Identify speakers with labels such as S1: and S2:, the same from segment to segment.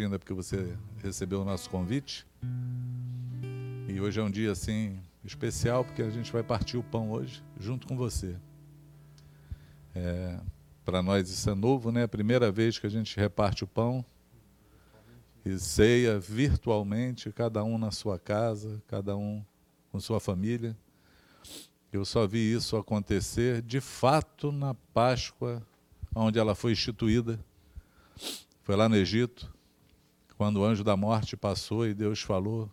S1: ainda porque você recebeu o nosso convite. E hoje é um dia assim especial porque a gente vai partir o pão hoje junto com você. É, Para nós isso é novo, né? A primeira vez que a gente reparte o pão e ceia virtualmente, cada um na sua casa, cada um com sua família. Eu só vi isso acontecer de fato na Páscoa, onde ela foi instituída. Foi lá no Egito, quando o anjo da morte passou e Deus falou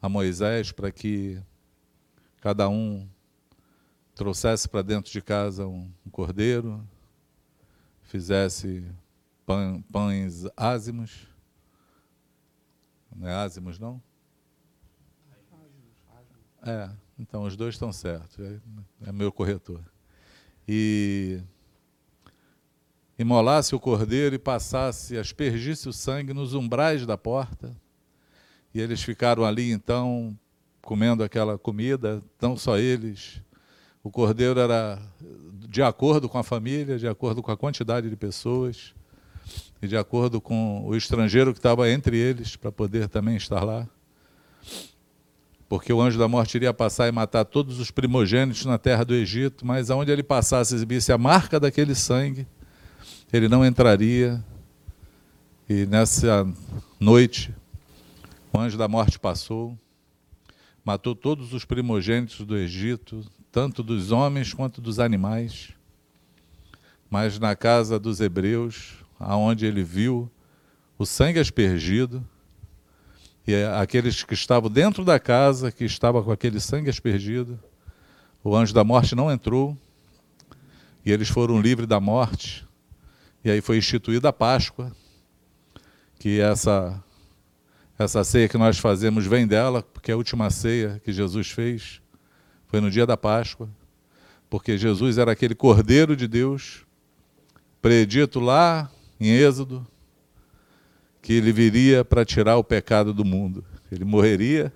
S1: a Moisés para que cada um trouxesse para dentro de casa um, cordeiro, fizesse pães ázimos. Não é ázimos, não? É, então os dois estão certos. É, é meu corretor. E imolasse o cordeiro e passasse, aspergisse o sangue nos umbrais da porta. E eles ficaram ali então comendo aquela comida, não só eles. O cordeiro era de acordo com a família, de acordo com a quantidade de pessoas e de acordo com o estrangeiro que estava entre eles para poder também estar lá. Porque o anjo da morte iria passar e matar todos os primogênitos na terra do Egito, mas aonde ele passasse exibisse a marca daquele sangue, ele não entraria. E nessa noite, o anjo da morte passou, matou todos os primogênitos do Egito, tanto dos homens quanto dos animais. Mas na casa dos hebreus, aonde ele viu o sangue aspergido, e aqueles que estavam dentro da casa, que estava com aquele sangue aspergido, o anjo da morte não entrou, e eles foram livres da morte, e aí foi instituída a Páscoa, que essa essa ceia que nós fazemos vem dela, porque a última ceia que Jesus fez foi no dia da Páscoa, porque Jesus era aquele Cordeiro de Deus, predito lá em Êxodo, que ele viria para tirar o pecado do mundo. Ele morreria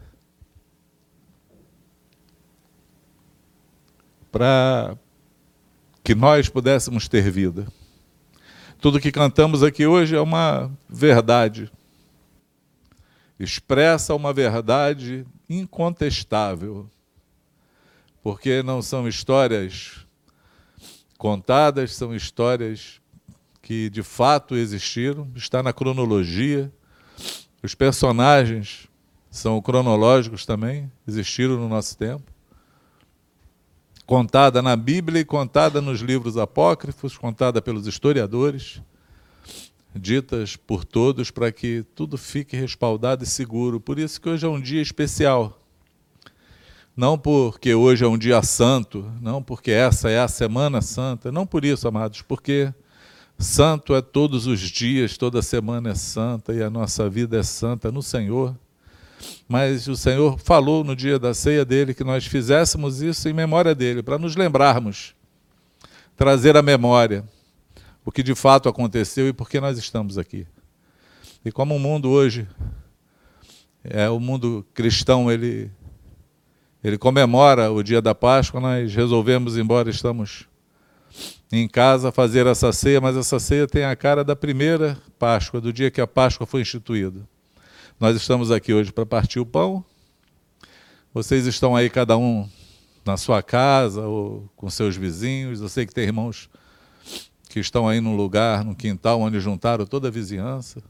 S1: para que nós pudéssemos ter vida. Tudo que cantamos aqui hoje é uma verdade. Expressa uma verdade incontestável. Porque não são histórias contadas, são histórias que de fato existiram, está na cronologia. Os personagens são cronológicos também, existiram no nosso tempo contada na Bíblia e contada nos livros apócrifos, contada pelos historiadores, ditas por todos para que tudo fique respaldado e seguro. Por isso que hoje é um dia especial. Não porque hoje é um dia santo, não porque essa é a semana santa, não por isso, amados, porque santo é todos os dias, toda semana é santa e a nossa vida é santa no Senhor. Mas o Senhor falou no dia da ceia dele que nós fizéssemos isso em memória dele, para nos lembrarmos, trazer à memória o que de fato aconteceu e por que nós estamos aqui. E como o mundo hoje, é o mundo cristão, ele, ele comemora o dia da Páscoa, nós resolvemos, embora estamos em casa, fazer essa ceia, mas essa ceia tem a cara da primeira Páscoa, do dia que a Páscoa foi instituída. Nós estamos aqui hoje para partir o pão. Vocês estão aí, cada um na sua casa ou com seus vizinhos. Eu sei que tem irmãos que estão aí num lugar, num quintal, onde juntaram toda a vizinhança,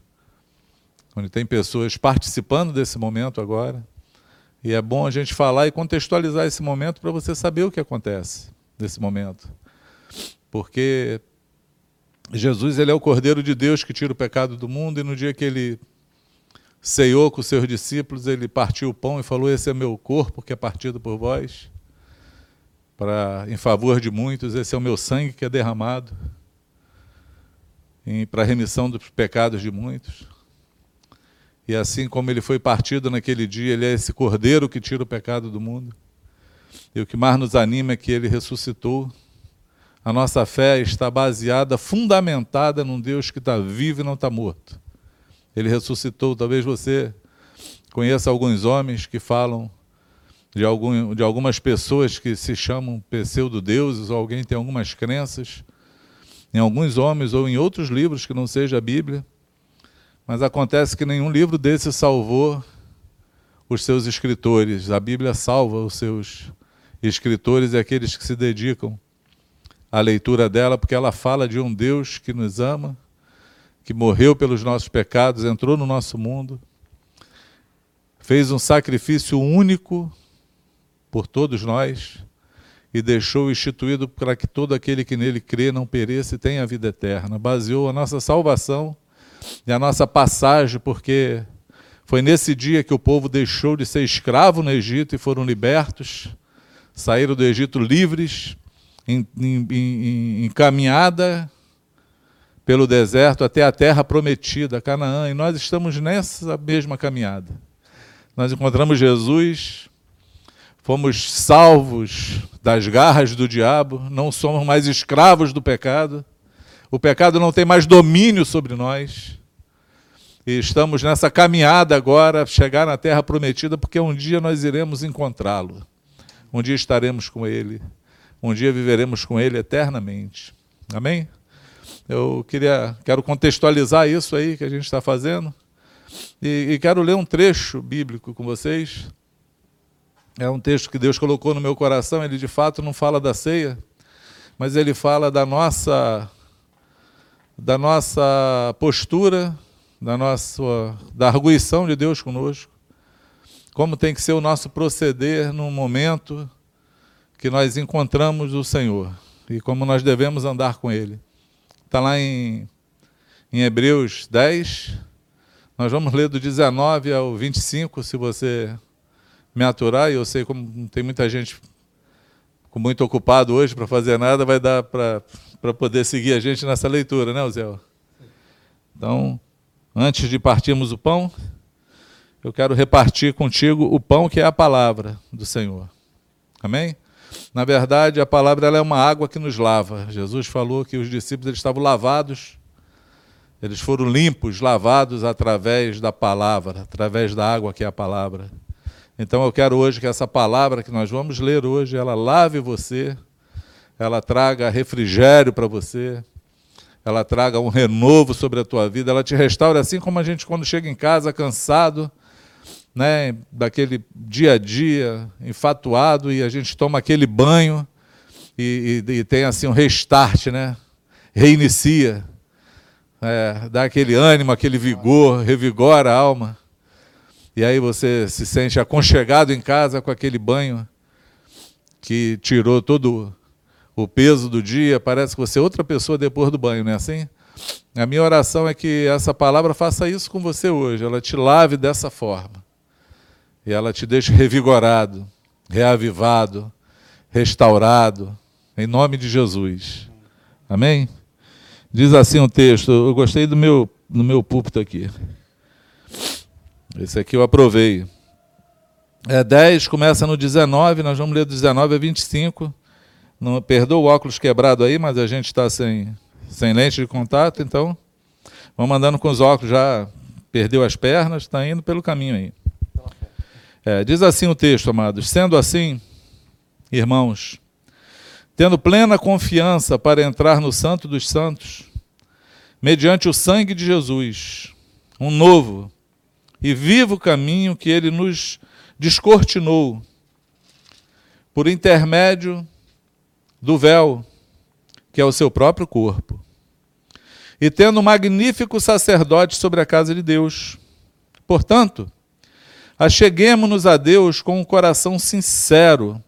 S1: onde tem pessoas participando desse momento agora. E é bom a gente falar e contextualizar esse momento para você saber o que acontece nesse momento. Porque Jesus ele é o Cordeiro de Deus que tira o pecado do mundo, e no dia que ele ceiou com os seus discípulos, ele partiu o pão e falou: Esse é meu corpo que é partido por vós, para em favor de muitos, esse é o meu sangue que é derramado para a remissão dos pecados de muitos. E assim como ele foi partido naquele dia, ele é esse cordeiro que tira o pecado do mundo. E o que mais nos anima é que ele ressuscitou. A nossa fé está baseada, fundamentada num Deus que está vivo e não está morto ele ressuscitou. Talvez você conheça alguns homens que falam de, algum, de algumas pessoas que se chamam pseudo-deuses, ou alguém tem algumas crenças em alguns homens ou em outros livros que não seja a Bíblia, Mas acontece que nenhum livro desse salvou os seus escritores. A Bíblia salva os seus escritores e aqueles que se dedicam à leitura dela, porque ela fala de um Deus que nos ama, que morreu pelos nossos pecados, entrou no nosso mundo, fez um sacrifício único por todos nós e deixou instituído para que todo aquele que nele crê não pereça e tenha a vida eterna. Baseou a nossa salvação e a nossa passagem, porque foi nesse dia que o povo deixou de ser escravo no Egito e foram libertos, saíram do Egito livres, em, em, em, em caminhada pelo deserto até a terra prometida, Canaã, e nós estamos nessa mesma caminhada. Nós encontramos Jesus, fomos salvos das garras do diabo, não somos mais escravos do pecado, o pecado não tem mais domínio sobre nós. E estamos nessa caminhada agora, chegar na terra prometida, porque um dia nós iremos encontrá-lo. Um dia estaremos com ele. Um dia viveremos com ele eternamente. Amém? Eu queria, quero contextualizar isso aí que a gente está fazendo. E, e quero ler um trecho bíblico com vocês. É um texto que Deus colocou no meu coração. Ele de fato não fala da ceia, mas ele fala da nossa da nossa postura da nossa da arguição de Deus conosco, como tem que ser o nosso proceder no momento que nós encontramos o Senhor e como nós devemos andar com Ele. Está lá em, em Hebreus 10, nós vamos ler do 19 ao 25, se você me aturar, e eu sei como tem muita gente muito ocupado hoje para fazer nada, vai dar para poder seguir a gente nessa leitura, né, Zé? Então, Antes de partirmos o pão, eu quero repartir contigo o pão que é a palavra do Senhor. Amém? Na verdade, a palavra é uma água que nos lava. Jesus falou que os discípulos eles estavam lavados, eles foram limpos, lavados através da palavra, através da água que é a palavra. Então eu quero hoje que essa palavra que nós vamos ler hoje, ela lave você, ela traga refrigério para você, ela traga um renovo sobre a tua vida, ela te restaure assim como a gente quando chega em casa cansado, né, daquele dia a dia, enfatuado e a gente toma aquele banho e, e, e tem assim um restart, né? Reinicia, é, dá aquele ânimo, aquele vigor, revigora a alma. E aí você se sente aconchegado em casa com aquele banho que tirou todo o peso do dia, parece que você é outra pessoa depois do banho, não é assim? A minha oração é que essa palavra faça isso com você hoje, ela te lave dessa forma. E ela te deixe revigorado, reavivado, restaurado, em nome de Jesus. Amém? Diz assim o texto, eu gostei do meu, do meu púlpito aqui. Esse aqui eu aprovei. É 10, começa no 19, nós vamos ler do 19 a 25. Não, perdoa o óculos quebrado aí, mas a gente está sem, sem lente de contato, então vamos andando com os óculos já perdeu as pernas, está indo pelo caminho aí. É, diz assim o texto, amados: sendo assim, irmãos, tendo plena confiança para entrar no Santo dos Santos, mediante o sangue de Jesus, um novo e vivo caminho que ele nos descortinou, por intermédio do véu, que é o seu próprio corpo. E tendo um magnífico sacerdote sobre a casa de Deus. Portanto, acheguemos-nos a Deus com um coração sincero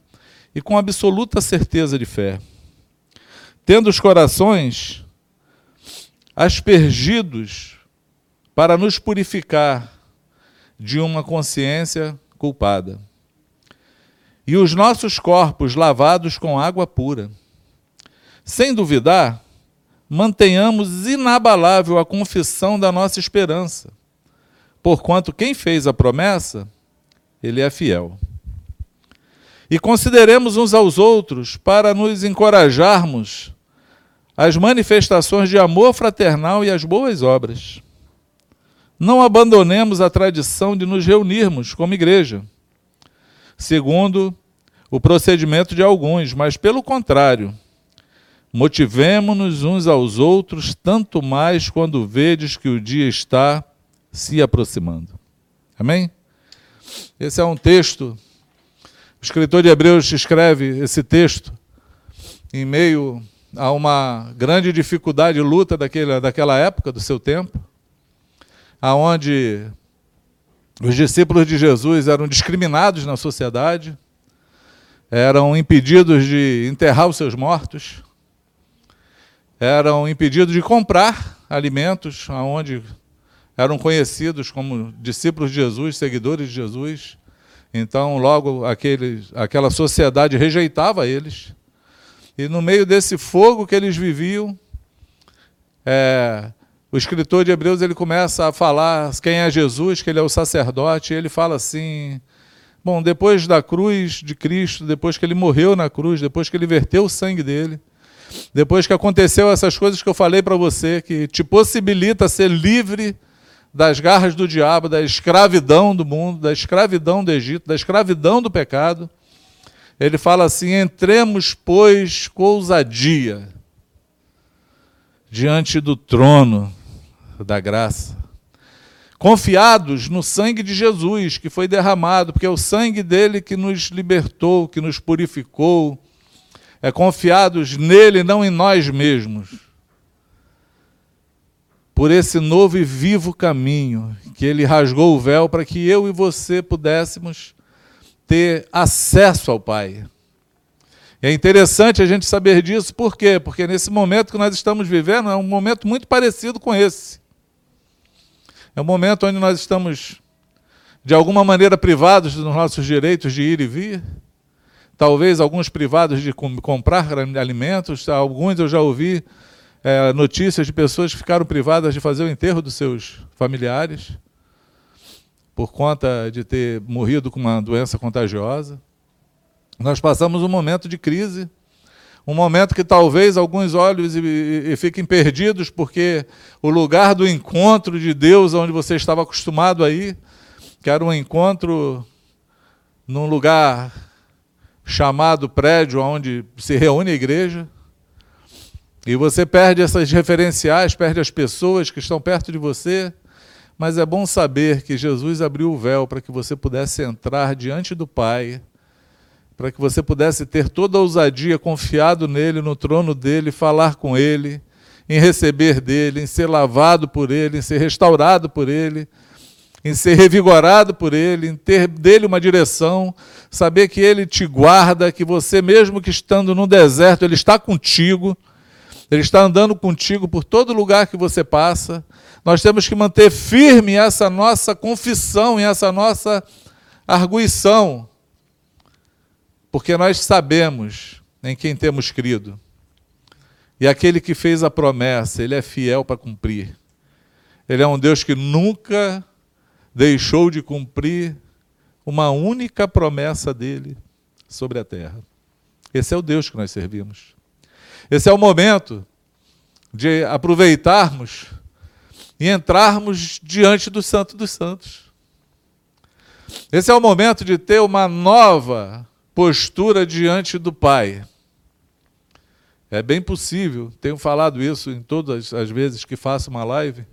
S1: e com absoluta certeza de fé, tendo os corações aspergidos para nos purificar de uma consciência culpada. E os nossos corpos lavados com água pura. Sem duvidar, mantenhamos inabalável a confissão da nossa esperança, porquanto quem fez a promessa, ele é fiel. E consideremos uns aos outros para nos encorajarmos as manifestações de amor fraternal e as boas obras. Não abandonemos a tradição de nos reunirmos como igreja segundo o procedimento de alguns, mas pelo contrário, motivemo-nos uns aos outros, tanto mais quando vedes que o dia está se aproximando. Amém? Esse é um texto. O escritor de Hebreus escreve esse texto em meio a uma grande dificuldade e luta daquela, daquela época, do seu tempo, aonde os discípulos de Jesus eram discriminados na sociedade, eram impedidos de enterrar os seus mortos, eram impedidos de comprar alimentos, aonde eram conhecidos como discípulos de Jesus, seguidores de Jesus. Então, logo aquele, aquela sociedade rejeitava eles. E no meio desse fogo que eles viviam, é, o escritor de Hebreus ele começa a falar quem é Jesus, que ele é o sacerdote, e ele fala assim: bom, depois da cruz de Cristo, depois que ele morreu na cruz, depois que ele verteu o sangue dele, depois que aconteceu essas coisas que eu falei para você, que te possibilita ser livre das garras do diabo, da escravidão do mundo, da escravidão do Egito, da escravidão do pecado, ele fala assim: entremos, pois, com ousadia diante do trono da graça. Confiados no sangue de Jesus que foi derramado, porque é o sangue dele que nos libertou, que nos purificou. É confiados nele, não em nós mesmos. Por esse novo e vivo caminho que ele rasgou o véu para que eu e você pudéssemos ter acesso ao Pai. É interessante a gente saber disso, por quê? Porque nesse momento que nós estamos vivendo é um momento muito parecido com esse. É um momento onde nós estamos, de alguma maneira, privados dos nossos direitos de ir e vir. Talvez alguns privados de comprar alimentos. Alguns eu já ouvi é, notícias de pessoas que ficaram privadas de fazer o enterro dos seus familiares por conta de ter morrido com uma doença contagiosa. Nós passamos um momento de crise um momento que talvez alguns olhos e, e, fiquem perdidos, porque o lugar do encontro de Deus, onde você estava acostumado a ir, que era um encontro num lugar chamado prédio, onde se reúne a igreja, e você perde essas referenciais, perde as pessoas que estão perto de você, mas é bom saber que Jesus abriu o véu para que você pudesse entrar diante do Pai para que você pudesse ter toda a ousadia confiado nele, no trono dele, falar com ele, em receber dele, em ser lavado por ele, em ser restaurado por ele, em ser revigorado por ele, em ter dele uma direção, saber que ele te guarda, que você, mesmo que estando no deserto, ele está contigo, ele está andando contigo por todo lugar que você passa. Nós temos que manter firme essa nossa confissão e essa nossa arguição porque nós sabemos em quem temos crido. E aquele que fez a promessa, ele é fiel para cumprir. Ele é um Deus que nunca deixou de cumprir uma única promessa dele sobre a terra. Esse é o Deus que nós servimos. Esse é o momento de aproveitarmos e entrarmos diante do Santo dos Santos. Esse é o momento de ter uma nova postura diante do Pai. É bem possível, tenho falado isso em todas as vezes que faço uma live,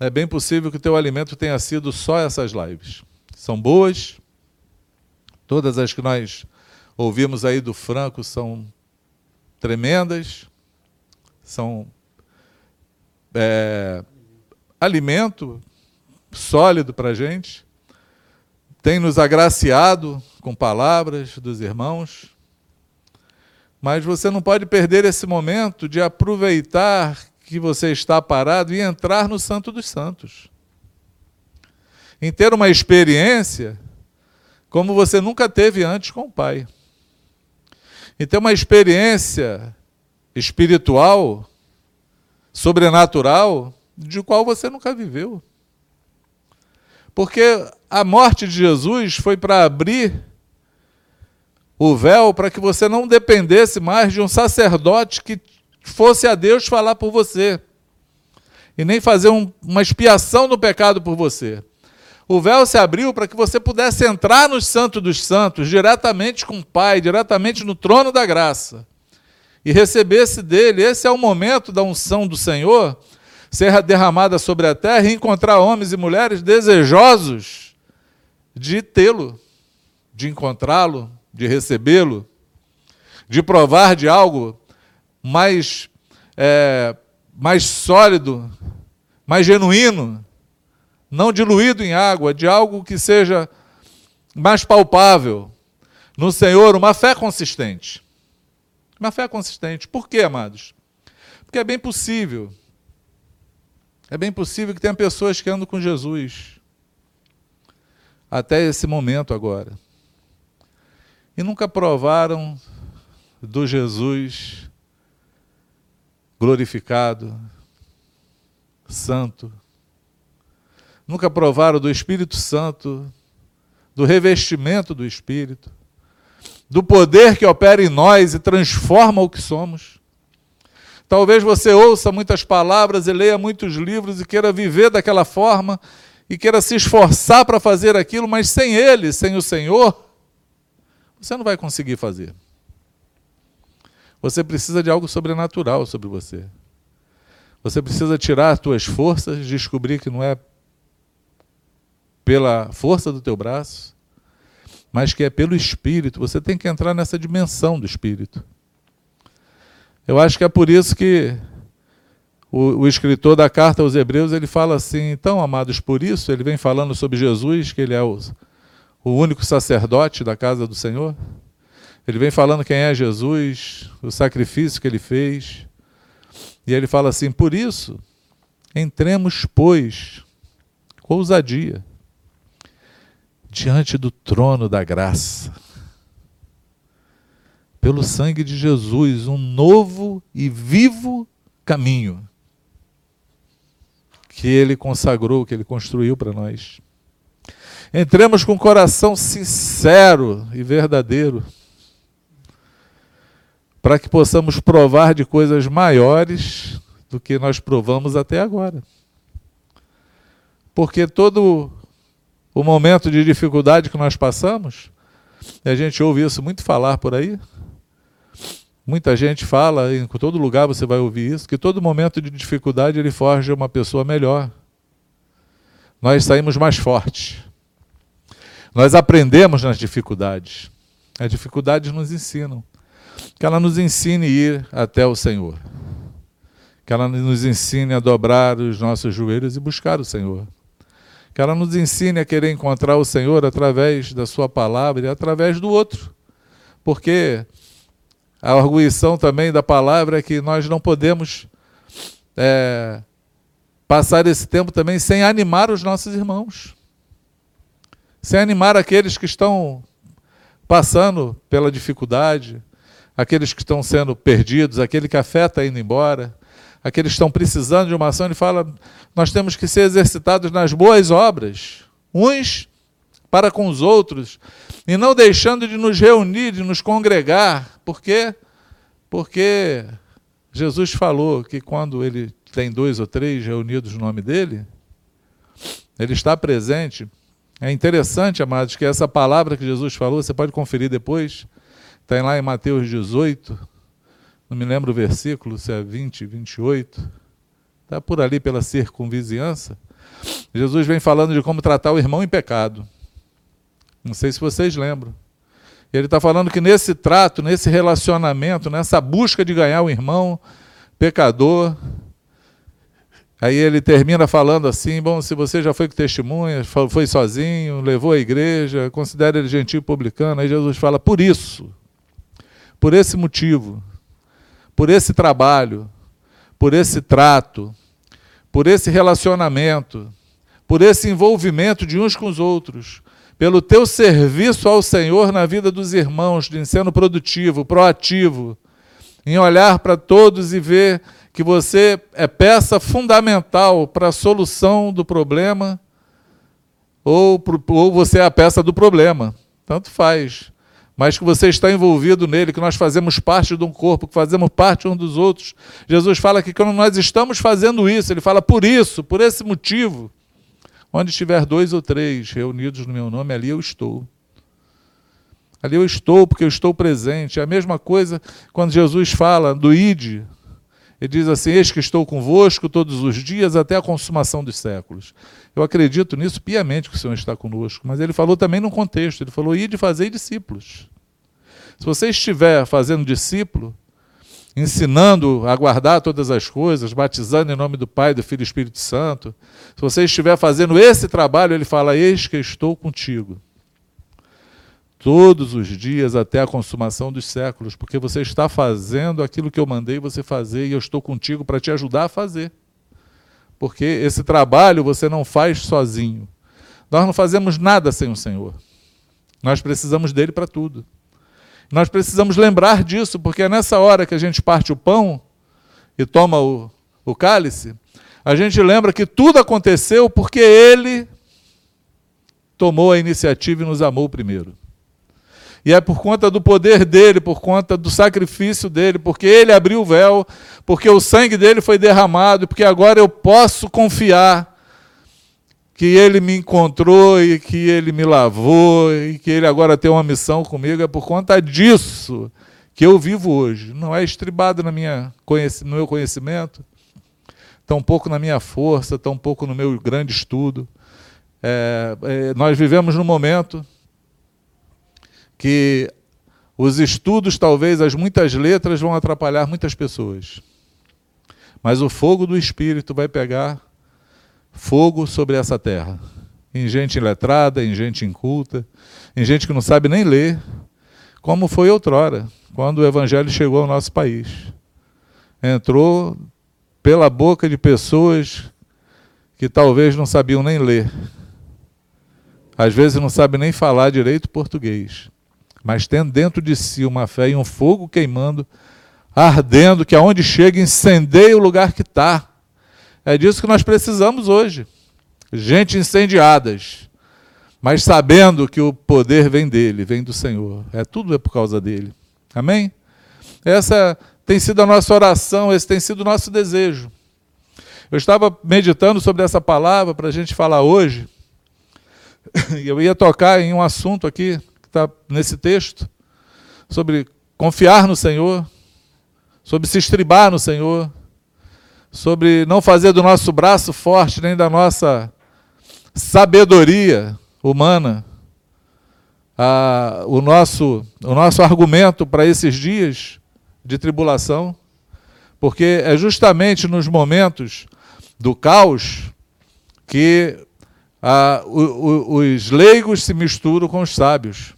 S1: é bem possível que o teu alimento tenha sido só essas lives. São boas, todas as que nós ouvimos aí do Franco são tremendas, são é, alimento sólido para a gente, tem nos agraciado com palavras dos irmãos, mas você não pode perder esse momento de aproveitar que você está parado e entrar no Santo dos Santos. Em ter uma experiência como você nunca teve antes com o Pai. Ter uma experiência espiritual, sobrenatural, de qual você nunca viveu. Porque a morte de Jesus foi para abrir o véu para que você não dependesse mais de um sacerdote que fosse a Deus falar por você e nem fazer um, uma expiação do pecado por você. O véu se abriu para que você pudesse entrar no Santo dos Santos, diretamente com o Pai, diretamente no trono da graça, e recebesse dele. Esse é o momento da unção do Senhor, ser derramada sobre a terra e encontrar homens e mulheres desejosos de tê-lo, de encontrá-lo, de recebê-lo, de provar de algo mais, é, mais sólido, mais genuíno, não diluído em água, de algo que seja mais palpável. No Senhor, uma fé consistente. Uma fé consistente. Por quê, amados? Porque é bem possível. É bem possível que tenha pessoas que andam com Jesus até esse momento agora. E nunca provaram do Jesus glorificado, santo. Nunca provaram do Espírito Santo, do revestimento do Espírito, do poder que opera em nós e transforma o que somos. Talvez você ouça muitas palavras e leia muitos livros e queira viver daquela forma e queira se esforçar para fazer aquilo, mas sem Ele, sem o Senhor, você não vai conseguir fazer. Você precisa de algo sobrenatural sobre você. Você precisa tirar as tuas forças, descobrir que não é pela força do teu braço, mas que é pelo Espírito. Você tem que entrar nessa dimensão do Espírito. Eu acho que é por isso que o, o, escritor da carta aos Hebreus ele fala assim: então, amados, por isso ele vem falando sobre Jesus, que ele é o, o único sacerdote da casa do Senhor. Ele vem falando quem é Jesus, o sacrifício que ele fez. E ele fala assim: por isso, entremos, pois, com ousadia, diante do trono da graça, pelo sangue de Jesus, um novo e vivo caminho que ele consagrou, que ele construiu para nós. Entremos com o coração sincero e verdadeiro para que possamos provar de coisas maiores do que nós provamos até agora. Porque todo o momento de dificuldade que nós passamos, a gente ouve isso muito falar por aí, muita gente fala, em todo lugar você vai ouvir isso, que todo momento de dificuldade ele forja uma pessoa melhor. Nós saímos mais fortes. Nós aprendemos nas dificuldades. As dificuldades nos ensinam que ela nos ensine a ir até o Senhor. Que ela nos ensine a dobrar os nossos joelhos e buscar o Senhor. Que ela nos ensine a querer encontrar o Senhor através da Sua palavra e através do outro. Porque a arguição também da palavra é que nós não podemos é, passar esse tempo também sem animar os nossos irmãos. Sem animar aqueles que estão passando pela dificuldade, aqueles que estão sendo perdidos, aquele que a fé está indo embora, aqueles que estão precisando de uma ação, ele fala: nós temos que ser exercitados nas boas obras, uns para com os outros, e não deixando de nos reunir, de nos congregar, por quê? Porque Jesus falou que quando ele tem dois ou três reunidos no nome dele, ele está presente. É interessante, amados, que essa palavra que Jesus falou, você pode conferir depois, Está lá em Mateus 18, não me lembro o versículo, se é 20, 28. Está por ali pela circunvizinhança. Jesus vem falando de como tratar o irmão em pecado. Não sei se vocês lembram. Ele está falando que nesse trato, nesse relacionamento, nessa busca de ganhar o irmão pecador, aí ele termina falando assim: bom, se você já foi com testemunha, foi sozinho, levou a igreja, considera ele gentil publicano. Aí Jesus fala: por isso, por esse motivo, por esse trabalho, por esse trato, por esse relacionamento, por esse envolvimento de uns com os outros, pelo teu serviço ao Senhor na vida dos irmãos, de sendo produtivo, proativo, em olhar para todos e ver que você é peça fundamental para a solução do problema, ou, ou você é a peça do problema. Tanto faz mas que você está envolvido nele, que nós fazemos parte de um corpo, que fazemos parte um dos outros. Jesus fala que quando nós estamos fazendo isso, ele fala por isso, por esse motivo, onde estiver dois ou três reunidos no meu nome, ali eu estou. Ali eu estou porque eu estou presente. É a mesma coisa quando Jesus fala do ide. Ele diz assim: Eis que estou convosco todos os dias até a consumação dos séculos. Eu acredito nisso piamente que o Senhor está conosco, mas ele falou também no contexto: ele falou, de fazer discípulos. Se você estiver fazendo discípulo, ensinando a guardar todas as coisas, batizando em nome do Pai, do Filho e do Espírito Santo, se você estiver fazendo esse trabalho, ele fala: Eis que estou contigo todos os dias até a consumação dos séculos, porque você está fazendo aquilo que eu mandei você fazer e eu estou contigo para te ajudar a fazer. Porque esse trabalho você não faz sozinho. Nós não fazemos nada sem o Senhor. Nós precisamos dele para tudo. Nós precisamos lembrar disso, porque é nessa hora que a gente parte o pão e toma o, o cálice, a gente lembra que tudo aconteceu porque ele tomou a iniciativa e nos amou primeiro. E é por conta do poder dele, por conta do sacrifício dele, porque ele abriu o véu, porque o sangue dele foi derramado, porque agora eu posso confiar que ele me encontrou e que ele me lavou e que ele agora tem uma missão comigo. É por conta disso que eu vivo hoje. Não é estribado na minha, no meu conhecimento, tampouco na minha força, tampouco no meu grande estudo. É, é, nós vivemos num momento que os estudos, talvez as muitas letras, vão atrapalhar muitas pessoas. Mas o fogo do Espírito vai pegar fogo sobre essa terra. Em gente iletrada, em gente inculta, em gente que não sabe nem ler, como foi outrora, quando o Evangelho chegou ao nosso país. Entrou pela boca de pessoas que talvez não sabiam nem ler. Às vezes não sabem nem falar direito português mas tendo dentro de si uma fé e um fogo queimando, ardendo, que aonde chega incendeia o lugar que está. É disso que nós precisamos hoje. Gente incendiadas, mas sabendo que o poder vem dele, vem do Senhor. É tudo é por causa dele. Amém? Essa tem sido a nossa oração, esse tem sido o nosso desejo. Eu estava meditando sobre essa palavra para a gente falar hoje, e eu ia tocar em um assunto aqui está nesse texto, sobre confiar no Senhor, sobre se estribar no Senhor, sobre não fazer do nosso braço forte nem da nossa sabedoria humana a, o, nosso, o nosso argumento para esses dias de tribulação, porque é justamente nos momentos do caos que a, o, o, os leigos se misturam com os sábios.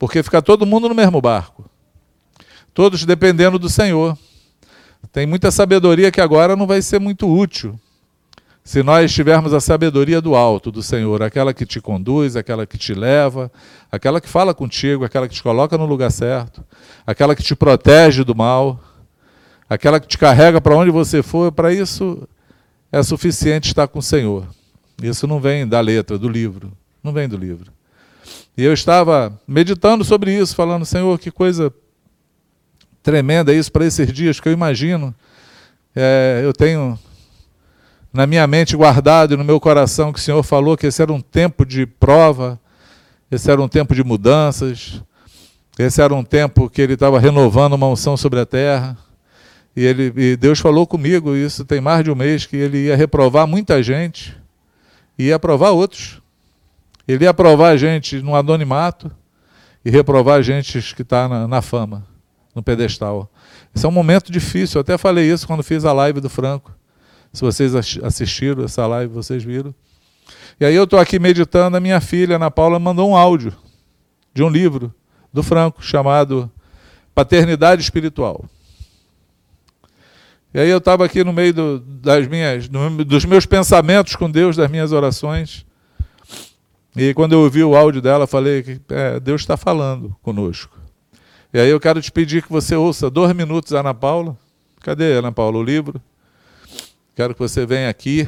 S1: Porque fica todo mundo no mesmo barco. Todos dependendo do Senhor. Tem muita sabedoria que agora não vai ser muito útil. Se nós tivermos a sabedoria do alto, do Senhor, aquela que te conduz, aquela que te leva, aquela que fala contigo, aquela que te coloca no lugar certo, aquela que te protege do mal, aquela que te carrega para onde você for, para isso é suficiente estar com o Senhor. Isso não vem da letra, do livro. Não vem do livro. E eu estava meditando sobre isso, falando, Senhor, que coisa tremenda isso para esses dias que eu imagino. É, eu tenho na minha mente guardado e no meu coração que o Senhor falou que esse era um tempo de prova, esse era um tempo de mudanças, esse era um tempo que Ele estava renovando uma unção sobre a terra. E, ele, e Deus falou comigo, isso tem mais de um mês, que Ele ia reprovar muita gente e ia aprovar outros. Ele ia aprovar a gente no anonimato e reprovar a gente que está na, na, fama, no pedestal. Esse é um momento difícil. Eu até falei isso quando fiz a live do Franco. Se vocês assistiram essa live, vocês viram. E aí eu estou aqui meditando, a minha filha, Ana Paula, mandou um áudio de um livro do Franco chamado Paternidade Espiritual. E aí eu estava aqui no meio do, das minhas, dos meus pensamentos com Deus, das minhas orações. E quando eu ouvi o áudio dela, falei que é, Deus está falando conosco. E aí eu quero te pedir que você ouça dois minutos Ana Paula. Cadê Ana Paula o livro? Quero que você venha aqui,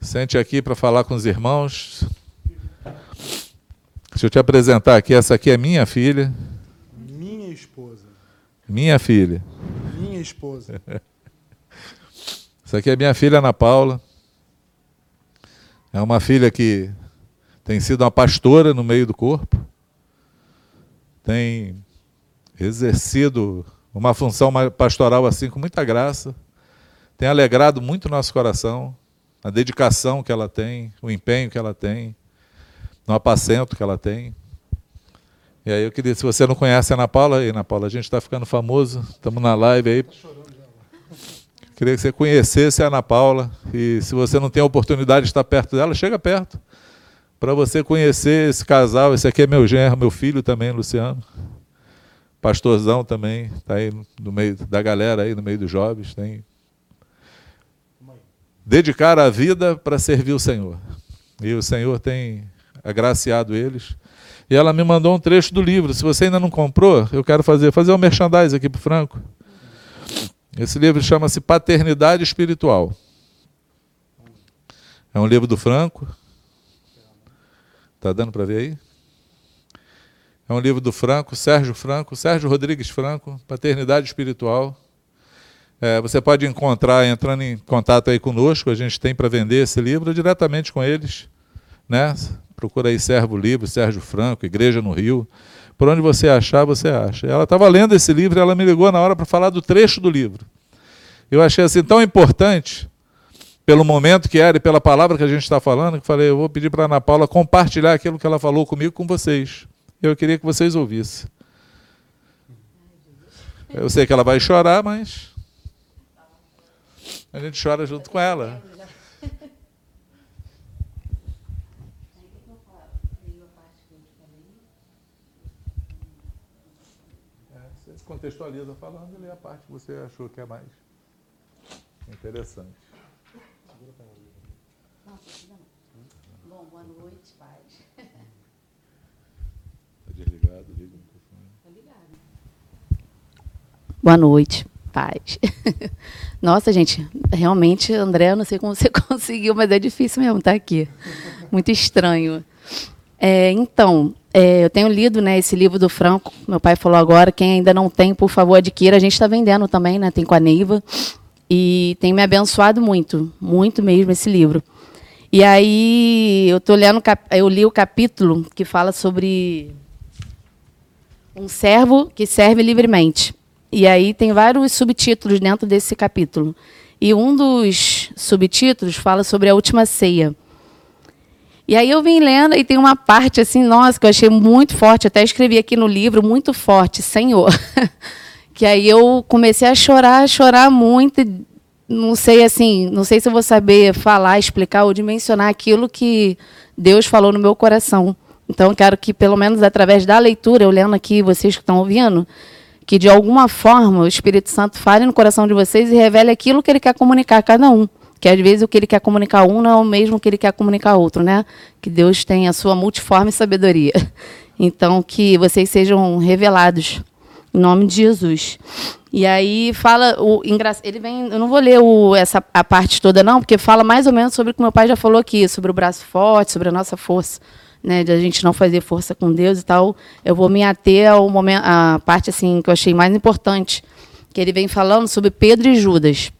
S1: sente aqui para falar com os irmãos. Deixa eu te apresentar aqui, essa aqui é minha filha.
S2: Minha esposa.
S1: Minha filha.
S2: Minha esposa.
S1: essa aqui é minha filha Ana Paula. É uma filha que tem sido uma pastora no meio do corpo, tem exercido uma função pastoral assim com muita graça. Tem alegrado muito nosso coração, a dedicação que ela tem, o empenho que ela tem, no apacento que ela tem. E aí eu queria, se você não conhece a Ana Paula, aí, Ana Paula, a gente está ficando famoso, estamos na live aí. Queria que você conhecesse a Ana Paula. E se você não tem a oportunidade de estar perto dela, chega perto. Para você conhecer esse casal. Esse aqui é meu genro, meu filho também, Luciano. Pastorzão também, está aí no meio da galera aí, no meio dos jovens. Tem... Dedicar a vida para servir o Senhor. E o Senhor tem agraciado eles. E ela me mandou um trecho do livro. Se você ainda não comprou, eu quero fazer, fazer um merchandise aqui para Franco. Esse livro chama-se Paternidade Espiritual. É um livro do Franco. Está dando para ver aí? É um livro do Franco, Sérgio Franco, Sérgio Rodrigues Franco, Paternidade Espiritual. É, você pode encontrar entrando em contato aí conosco, a gente tem para vender esse livro diretamente com eles. Né? Procura aí Servo Livro, Sérgio Franco, Igreja no Rio. Por onde você achar, você acha. Ela estava lendo esse livro e ela me ligou na hora para falar do trecho do livro. Eu achei assim tão importante, pelo momento que era e pela palavra que a gente está falando, que falei, eu vou pedir para Ana Paula compartilhar aquilo que ela falou comigo com vocês. Eu queria que vocês ouvissem. Eu sei que ela vai chorar, mas a gente chora junto com ela. É, contextualiza falando e lê a parte que você achou que é mais interessante.
S3: Boa noite, paz.
S1: desligado, liga o microfone. Está ligado.
S3: Boa noite, paz. Nossa, gente, realmente, André, eu não sei como você conseguiu, mas é difícil mesmo estar aqui. Muito estranho. É, então, é, eu tenho lido né, esse livro do Franco, meu pai falou agora, quem ainda não tem, por favor, adquira. A gente está vendendo também, né? Tem com a Neiva. E tem me abençoado muito, muito mesmo esse livro. E aí eu tô lendo, eu li o capítulo que fala sobre um servo que serve livremente. E aí tem vários subtítulos dentro desse capítulo. E um dos subtítulos fala sobre a última ceia. E aí eu vim lendo e tem uma parte assim, nossa, que eu achei muito forte, até escrevi aqui no livro, muito forte, Senhor. que aí eu comecei a chorar, a chorar muito, não sei assim, não sei se eu vou saber falar, explicar ou dimensionar aquilo que Deus falou no meu coração. Então, quero que, pelo menos através da leitura, eu lendo aqui, vocês que estão ouvindo, que de alguma forma o Espírito Santo fale no coração de vocês e revele aquilo que ele quer comunicar a cada um. Que às vezes o que ele quer comunicar a um não é o mesmo que ele quer comunicar a outro, né? Que Deus tem a sua multiforme sabedoria. Então, que vocês sejam revelados em nome de Jesus. E aí fala o ele vem, eu não vou ler o, essa a parte toda não, porque fala mais ou menos sobre o que meu pai já falou aqui, sobre o braço forte, sobre a nossa força né, de a gente não fazer força com Deus e tal, eu vou me ater ao momento, a parte assim que eu achei mais importante, que ele vem falando sobre Pedro e Judas.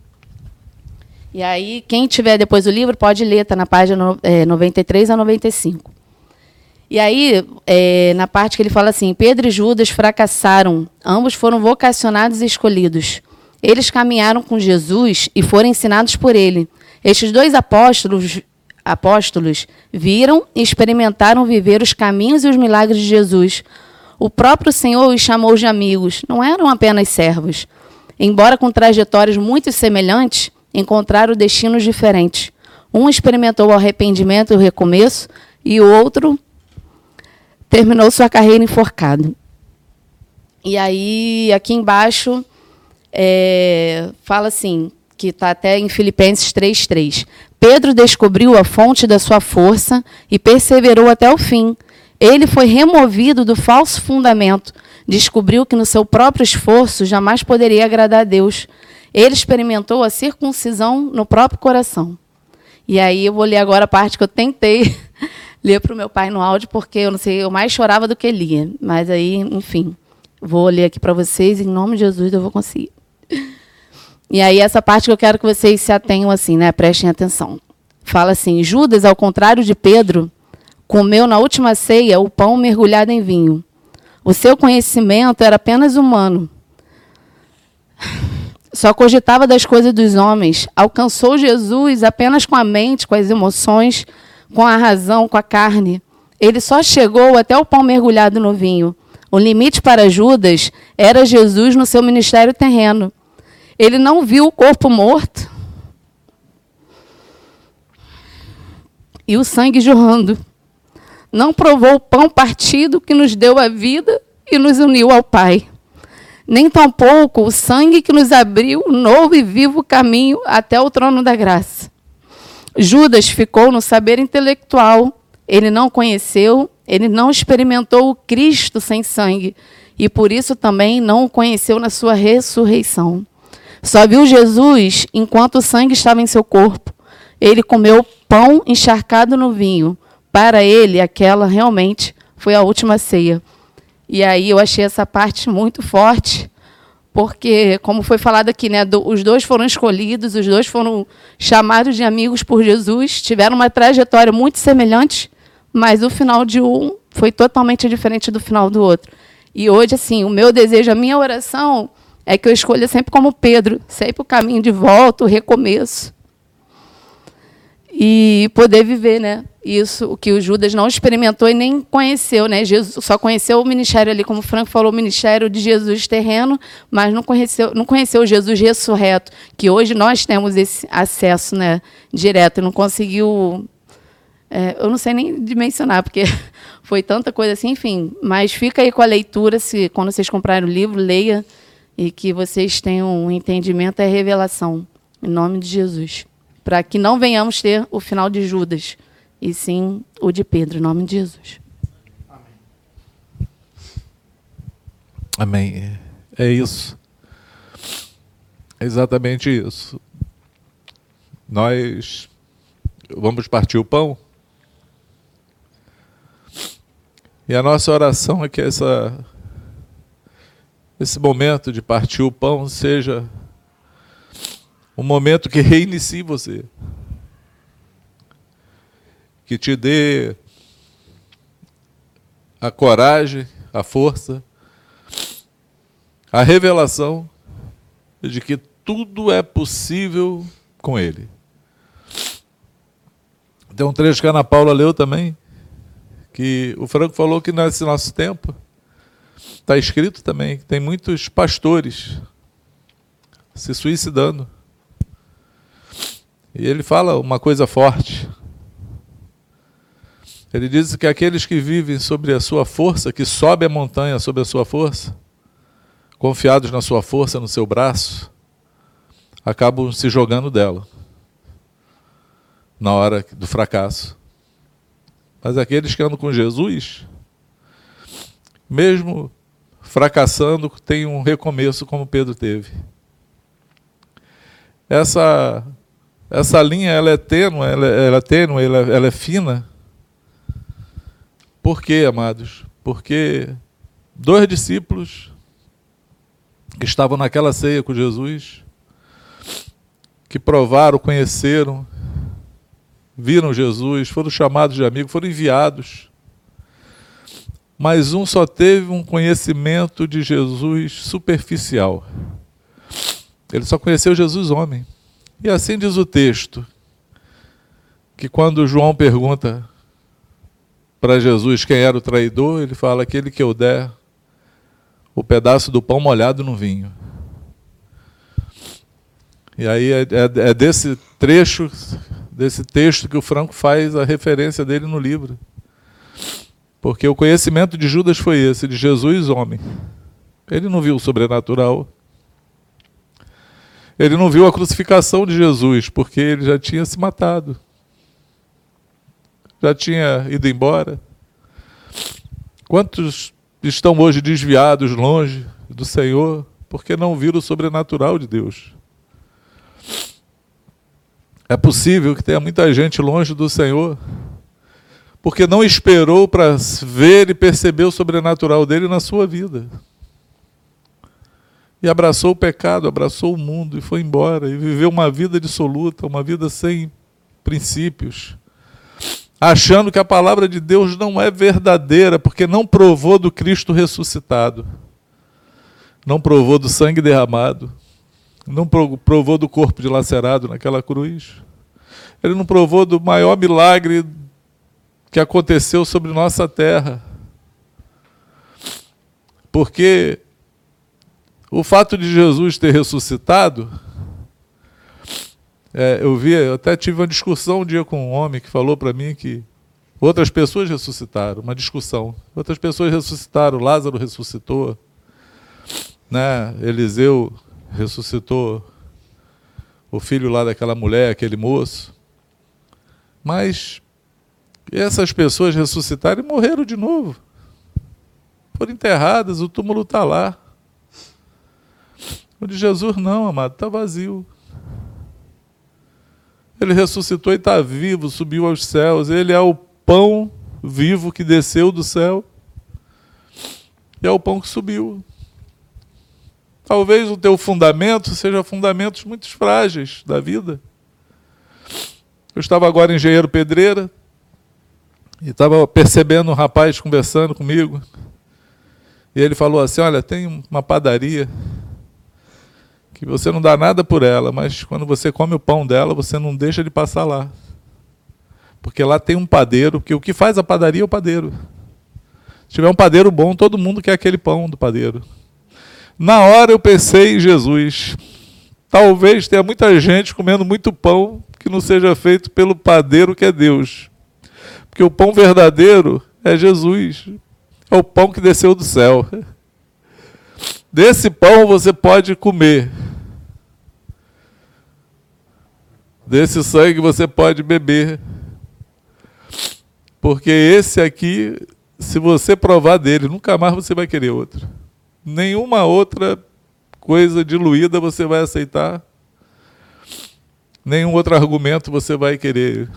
S3: E aí, quem tiver depois o livro pode ler, está na página é, 93 a 95. E aí, é, na parte que ele fala assim: Pedro e Judas fracassaram, ambos foram vocacionados e escolhidos. Eles caminharam com Jesus e foram ensinados por ele. Estes dois apóstolos apóstolos viram e experimentaram viver os caminhos e os milagres de Jesus. O próprio Senhor os chamou de amigos, não eram apenas servos. Embora com trajetórias muito semelhantes, encontraram destinos diferentes. Um experimentou o arrependimento e o recomeço, e o outro terminou sua carreira enforcado. E aí, aqui embaixo, é, fala assim, que está até em Filipenses 3,3. Pedro descobriu a fonte da sua força e perseverou até o fim. Ele foi removido do falso fundamento, descobriu que no seu próprio esforço jamais poderia agradar a Deus. Ele experimentou a circuncisão no próprio coração. E aí eu vou ler agora a parte que eu tentei ler para o meu pai no áudio, porque eu não sei, eu mais chorava do que lia. Mas aí, enfim, vou ler aqui para vocês, em nome de Jesus eu vou conseguir. E aí essa parte que eu quero que vocês se atenham assim, né? Prestem atenção. Fala assim: Judas, ao contrário de Pedro, comeu na última ceia o pão mergulhado em vinho. O seu conhecimento era apenas humano. só cogitava das coisas dos homens, alcançou Jesus apenas com a mente, com as emoções, com a razão, com a carne. Ele só chegou até o pão mergulhado no vinho. O limite para Judas era Jesus no seu ministério terreno. Ele não viu o corpo morto e o sangue jorrando. Não provou o pão partido que nos deu a vida e nos uniu ao Pai. Nem tampouco o sangue que nos abriu novo e vivo caminho até o trono da graça. Judas ficou no saber intelectual. Ele não conheceu, ele não experimentou o Cristo sem sangue e por isso também não o conheceu na sua ressurreição. Só viu Jesus enquanto o sangue estava em seu corpo. Ele comeu pão encharcado no vinho. Para ele, aquela realmente foi a última ceia. E aí eu achei essa parte muito forte, porque, como foi falado aqui, né, do, os dois foram escolhidos, os dois foram chamados de amigos por Jesus, tiveram uma trajetória muito semelhante, mas o final de um foi totalmente diferente do final do outro. E hoje, assim, o meu desejo, a minha oração é que eu escolha sempre como Pedro, sempre o caminho de volta, o recomeço. E poder viver, né? Isso, o que o Judas não experimentou e nem conheceu, né? Jesus só conheceu o ministério ali, como o Franco falou, o ministério de Jesus terreno, mas não conheceu, não conheceu o Jesus ressurreto, que hoje nós temos esse acesso, né, direto. Não conseguiu, é, eu não sei nem dimensionar, porque foi tanta coisa assim, enfim. Mas fica aí com a leitura, se quando vocês comprarem o livro, leia e que vocês tenham um entendimento e revelação. Em nome de Jesus. Para que não venhamos ter o final de Judas, e sim o de Pedro, em nome de Jesus.
S1: Amém. Amém. É isso. É exatamente isso. Nós vamos partir o pão. E a nossa oração é que essa esse momento de partir o pão seja um momento que reinicie você. Que te dê a coragem, a força, a revelação de que tudo é possível com Ele. Tem um trecho que a Ana Paula leu também, que o Franco falou que nesse nosso tempo Está escrito também que tem muitos pastores se suicidando. E ele fala uma coisa forte. Ele diz que aqueles que vivem sobre a sua força, que sobe a montanha sobre a sua força, confiados na sua força, no seu braço, acabam se jogando dela na hora do fracasso. Mas aqueles que andam com Jesus, mesmo fracassando, tem um recomeço como Pedro teve. Essa essa linha ela é tênue, ela, ela é tênue, ela, ela é fina. Por quê, amados? Porque dois discípulos que estavam naquela ceia com Jesus, que provaram, conheceram, viram Jesus, foram chamados de amigos, foram enviados mas um só teve um conhecimento de Jesus superficial. Ele só conheceu Jesus homem. E assim diz o texto, que quando João pergunta para Jesus quem era o traidor, ele fala: aquele que eu der o pedaço do pão molhado no vinho. E aí é, é, é desse trecho, desse texto que o Franco faz a referência dele no livro. Porque o conhecimento de Judas foi esse, de Jesus, homem. Ele não viu o sobrenatural. Ele não viu a crucificação de Jesus, porque ele já tinha se matado. Já tinha ido embora. Quantos estão hoje desviados longe do Senhor porque não viram o sobrenatural de Deus? É possível que tenha muita gente longe do Senhor porque não esperou para ver e perceber o sobrenatural dele na sua vida. E abraçou o pecado, abraçou o mundo e foi embora e viveu uma vida dissoluta, uma vida sem princípios, achando que a palavra de Deus não é verdadeira, porque não provou do Cristo ressuscitado, não provou do sangue derramado, não provou do corpo dilacerado naquela cruz. Ele não provou do maior milagre que aconteceu sobre nossa terra. Porque o fato de Jesus ter ressuscitado, é, eu vi, eu até tive uma discussão um dia com um homem que falou para mim que outras pessoas ressuscitaram, uma discussão. Outras pessoas ressuscitaram, Lázaro ressuscitou, né? Eliseu ressuscitou o filho lá daquela mulher, aquele moço. Mas essas pessoas ressuscitaram e morreram de novo. Foram enterradas, o túmulo está lá. O de Jesus não, amado, está vazio. Ele ressuscitou e está vivo, subiu aos céus. Ele é o pão vivo que desceu do céu. E é o pão que subiu. Talvez o teu fundamento seja fundamentos muito frágeis da vida. Eu estava agora em Engenheiro Pedreira e estava percebendo um rapaz conversando comigo. E ele falou assim: Olha, tem uma padaria que você não dá nada por ela, mas quando você come o pão dela, você não deixa de passar lá. Porque lá tem um padeiro, que o que faz a padaria é o padeiro. Se tiver um padeiro bom, todo mundo quer aquele pão do padeiro. Na hora eu pensei em Jesus. Talvez tenha muita gente comendo muito pão que não seja feito pelo padeiro que é Deus. Porque o pão verdadeiro é Jesus. É o pão que desceu do céu. Desse pão você pode comer. Desse sangue você pode beber. Porque esse aqui, se você provar dele, nunca mais você vai querer outro nenhuma outra coisa diluída você vai aceitar, nenhum outro argumento você vai querer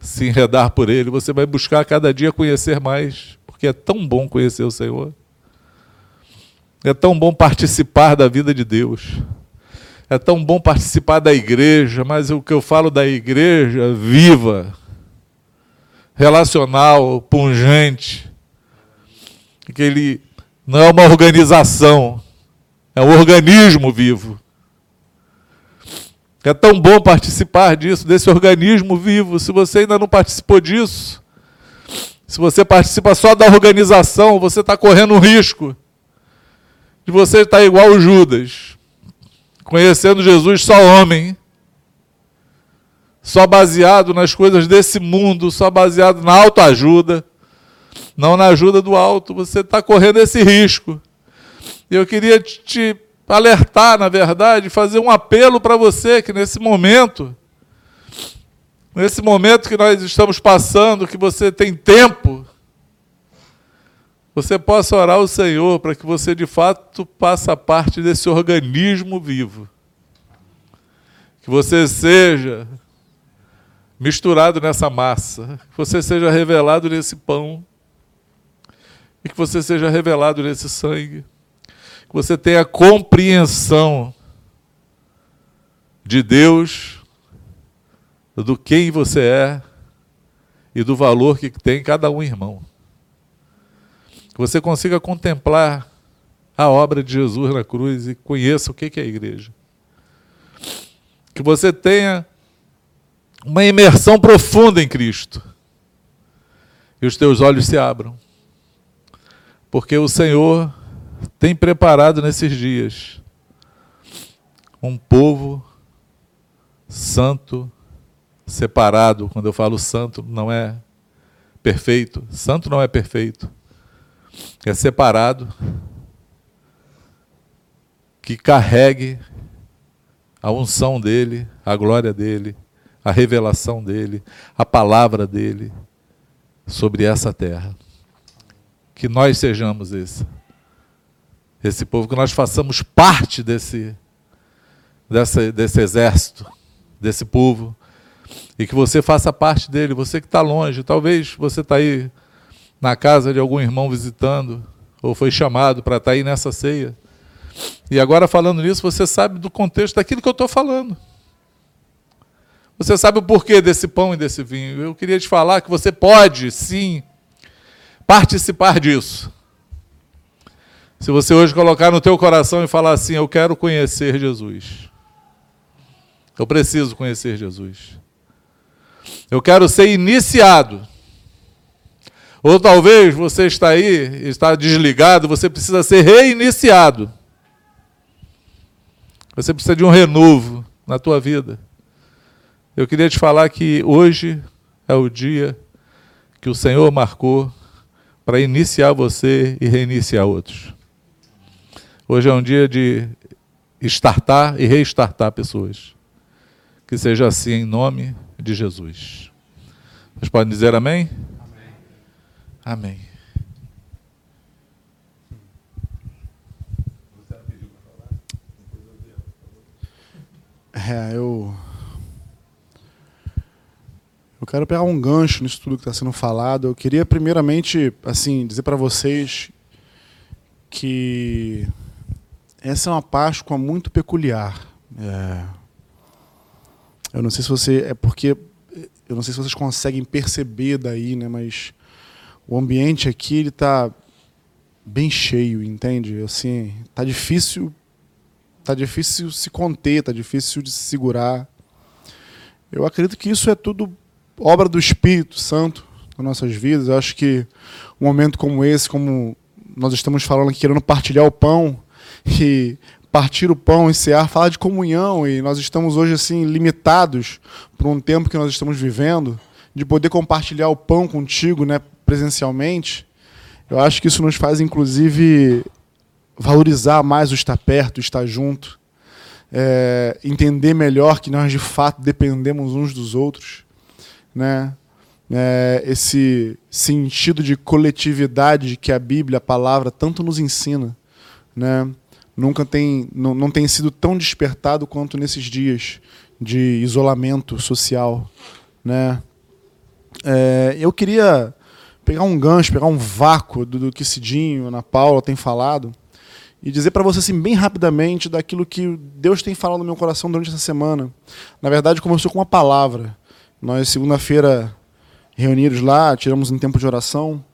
S1: se enredar por ele, você vai buscar cada dia conhecer mais, porque é tão bom conhecer o Senhor. É tão bom participar da vida de Deus. É tão bom participar da igreja, mas o que eu falo da igreja viva, relacional, pungente, aquele não é uma organização, é um organismo vivo. É tão bom participar disso, desse organismo vivo. Se você ainda não participou disso, se você participa só da organização, você está correndo um risco de você estar igual o Judas, conhecendo Jesus só homem, só baseado nas coisas desse mundo, só baseado na autoajuda. Não na ajuda do alto, você está correndo esse risco. E eu queria te alertar, na verdade, fazer um apelo para você que nesse momento, nesse momento que nós estamos passando, que você tem tempo, você possa orar ao Senhor para que você de fato faça parte desse organismo vivo. Que você seja misturado nessa massa, que você seja revelado nesse pão e que você seja revelado nesse sangue, que você tenha compreensão de Deus, do quem você é e do valor que tem cada um irmão. Que você consiga contemplar a obra de Jesus na cruz e conheça o que é a igreja. Que você tenha uma imersão profunda em Cristo e os teus olhos se abram porque o Senhor tem preparado nesses dias um povo santo, separado. Quando eu falo santo, não é perfeito. Santo não é perfeito. É separado. Que carregue a unção dele, a glória dele, a revelação dele, a palavra dele sobre essa terra que nós sejamos esse. Esse povo, que nós façamos parte desse, desse, desse exército, desse povo, e que você faça parte dele, você que está longe, talvez você está aí na casa de algum irmão visitando, ou foi chamado para estar tá aí nessa ceia. E agora falando nisso, você sabe do contexto daquilo que eu estou falando. Você sabe o porquê desse pão e desse vinho. Eu queria te falar que você pode, sim, participar disso. Se você hoje colocar no teu coração e falar assim, eu quero conhecer Jesus. Eu preciso conhecer Jesus. Eu quero ser iniciado. Ou talvez você está aí, está desligado, você precisa ser reiniciado. Você precisa de um renovo na tua vida. Eu queria te falar que hoje é o dia que o Senhor marcou para iniciar você e reiniciar outros. Hoje é um dia de startar e restartar pessoas. Que seja assim em nome de Jesus. Vocês podem dizer amém? Amém.
S2: É, eu. Eu quero pegar um gancho nisso tudo que está sendo falado. Eu queria, primeiramente, assim, dizer para vocês que essa é uma Páscoa muito peculiar. É... Eu não sei se você. É porque. Eu não sei se vocês conseguem perceber daí, né? Mas o ambiente aqui ele está bem cheio, entende? Assim, tá difícil, tá difícil se conter, tá difícil de se segurar. Eu acredito que isso é tudo obra do Espírito Santo nas nossas vidas. Eu acho que um momento como esse, como nós estamos falando aqui, querendo partilhar o pão, e partir o pão e cear, falar de comunhão, e nós estamos hoje assim limitados por um tempo que nós estamos vivendo, de poder compartilhar o pão contigo, né, presencialmente. Eu acho que isso nos faz inclusive valorizar mais o estar perto, o estar junto, é, entender melhor que nós de fato dependemos uns dos outros, né? É, esse sentido de coletividade que a Bíblia, a palavra, tanto nos ensina, né? nunca tem, não, não tem sido tão despertado quanto nesses dias de isolamento social, né? É, eu queria pegar um gancho, pegar um vácuo do, do que Cidinho, Ana Paula tem falado e dizer para você assim bem rapidamente daquilo que Deus tem falado no meu coração durante essa semana. Na verdade, começou com uma palavra. Nós segunda-feira reunidos lá, tiramos um tempo de oração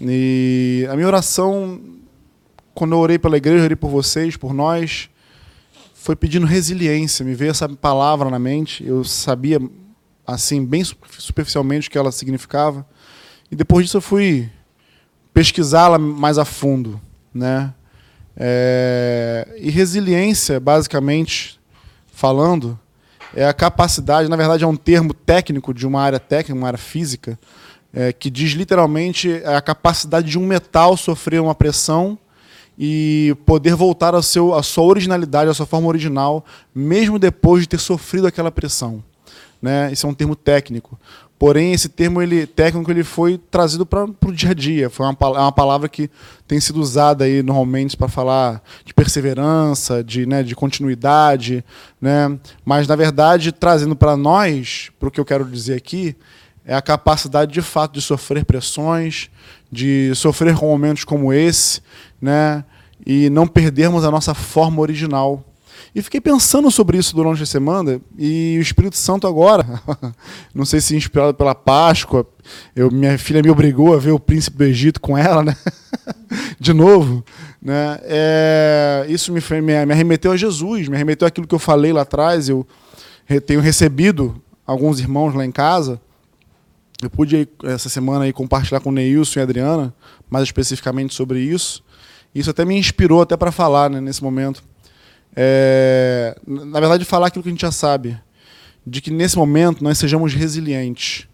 S2: e a minha oração quando eu orei pela igreja, orei por vocês, por nós, foi pedindo resiliência. Me veio essa palavra na mente. Eu sabia, assim, bem superficialmente o que ela significava. E depois disso eu fui pesquisá-la mais a fundo, né? É... E resiliência, basicamente falando, é a capacidade, na verdade é um termo técnico de uma área técnica, uma área física, é, que diz literalmente a capacidade de um metal sofrer uma pressão e poder voltar ao seu, à sua originalidade, à sua forma original, mesmo depois de ter sofrido aquela pressão. Né? Isso é um termo técnico. Porém, esse termo ele, técnico ele foi trazido para o dia a dia. Foi uma, é uma palavra que tem sido usada aí normalmente para falar de perseverança, de, né, de continuidade. Né? Mas, na verdade, trazendo para nós, para o que eu quero dizer aqui, é a capacidade de fato de sofrer pressões, de sofrer com momentos como esse, né? E não perdermos a nossa forma original. E fiquei pensando sobre isso durante a semana e o Espírito Santo agora, não sei se inspirado pela Páscoa, eu, minha filha me obrigou a ver o Príncipe do Egito com ela, né? De novo, né? É, isso me, me, me arremeteu a Jesus, me arremeteu aquilo que eu falei lá atrás. Eu tenho recebido alguns irmãos lá em casa eu pude essa semana aí compartilhar com o Neilson e a Adriana, mais especificamente sobre isso. Isso até me inspirou até para falar né, nesse momento. É, na verdade, falar aquilo que a gente já sabe, de que nesse momento nós sejamos resilientes,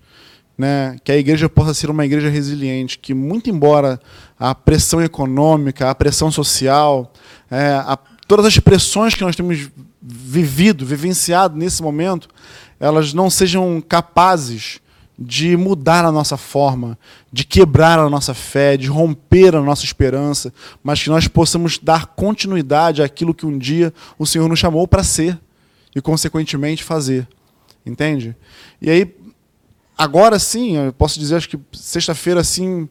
S2: né? que a igreja possa ser uma igreja resiliente, que muito embora a pressão econômica, a pressão social, é, a, todas as pressões que nós temos vivido, vivenciado nesse momento, elas não sejam capazes de mudar a nossa forma, de quebrar a nossa fé, de romper a nossa esperança, mas que nós possamos dar continuidade àquilo que um dia o Senhor nos chamou para ser e, consequentemente, fazer. Entende? E aí, agora sim, eu posso dizer, acho que sexta-feira, assim,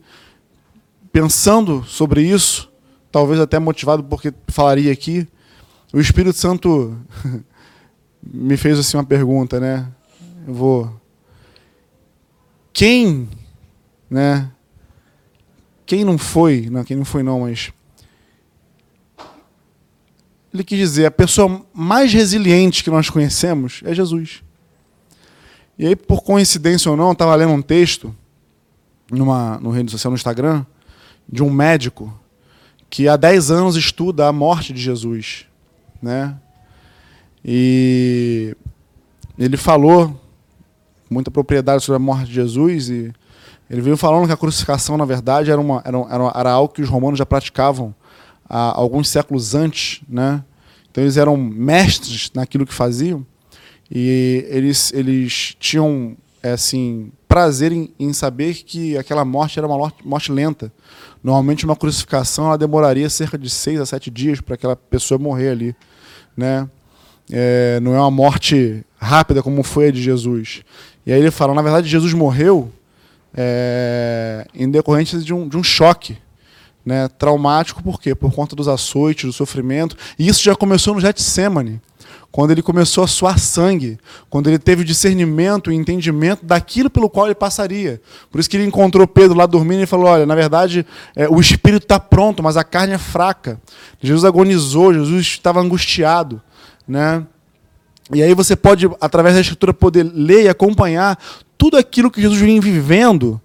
S2: pensando sobre isso, talvez até motivado porque falaria aqui, o Espírito Santo me fez assim uma pergunta, né? Eu vou quem, né? Quem não foi, não, quem não foi não, mas ele quis dizer: a pessoa mais resiliente que nós conhecemos é Jesus. E aí, por coincidência ou não, eu estava lendo um texto numa, no rede social, no Instagram, de um médico que há 10 anos estuda a morte de Jesus. Né? E ele falou muita propriedade sobre a morte de Jesus e ele veio falando que a crucificação, na verdade, era, uma, era, era, era algo que os romanos já praticavam há alguns séculos antes. Né? Então eles eram mestres naquilo que faziam e eles, eles tinham é, assim, prazer em, em, saber que aquela morte era uma morte lenta. Normalmente uma crucificação ela demoraria cerca de seis a sete dias para aquela pessoa morrer ali, né? É, não é uma morte rápida como foi a de Jesus. E aí ele fala, na verdade Jesus morreu é, em decorrência de um, de um choque, né? Traumático por quê? Por conta dos açoites, do sofrimento. E isso já começou no Getsemane quando ele começou a suar sangue, quando ele teve discernimento e entendimento daquilo pelo qual ele passaria. Por isso que ele encontrou Pedro lá dormindo e falou: Olha, na verdade, é, o espírito está pronto, mas a carne é fraca. Jesus agonizou, Jesus estava angustiado. Né? E aí você pode, através da Escritura, poder ler e acompanhar tudo aquilo que Jesus vinha vivendo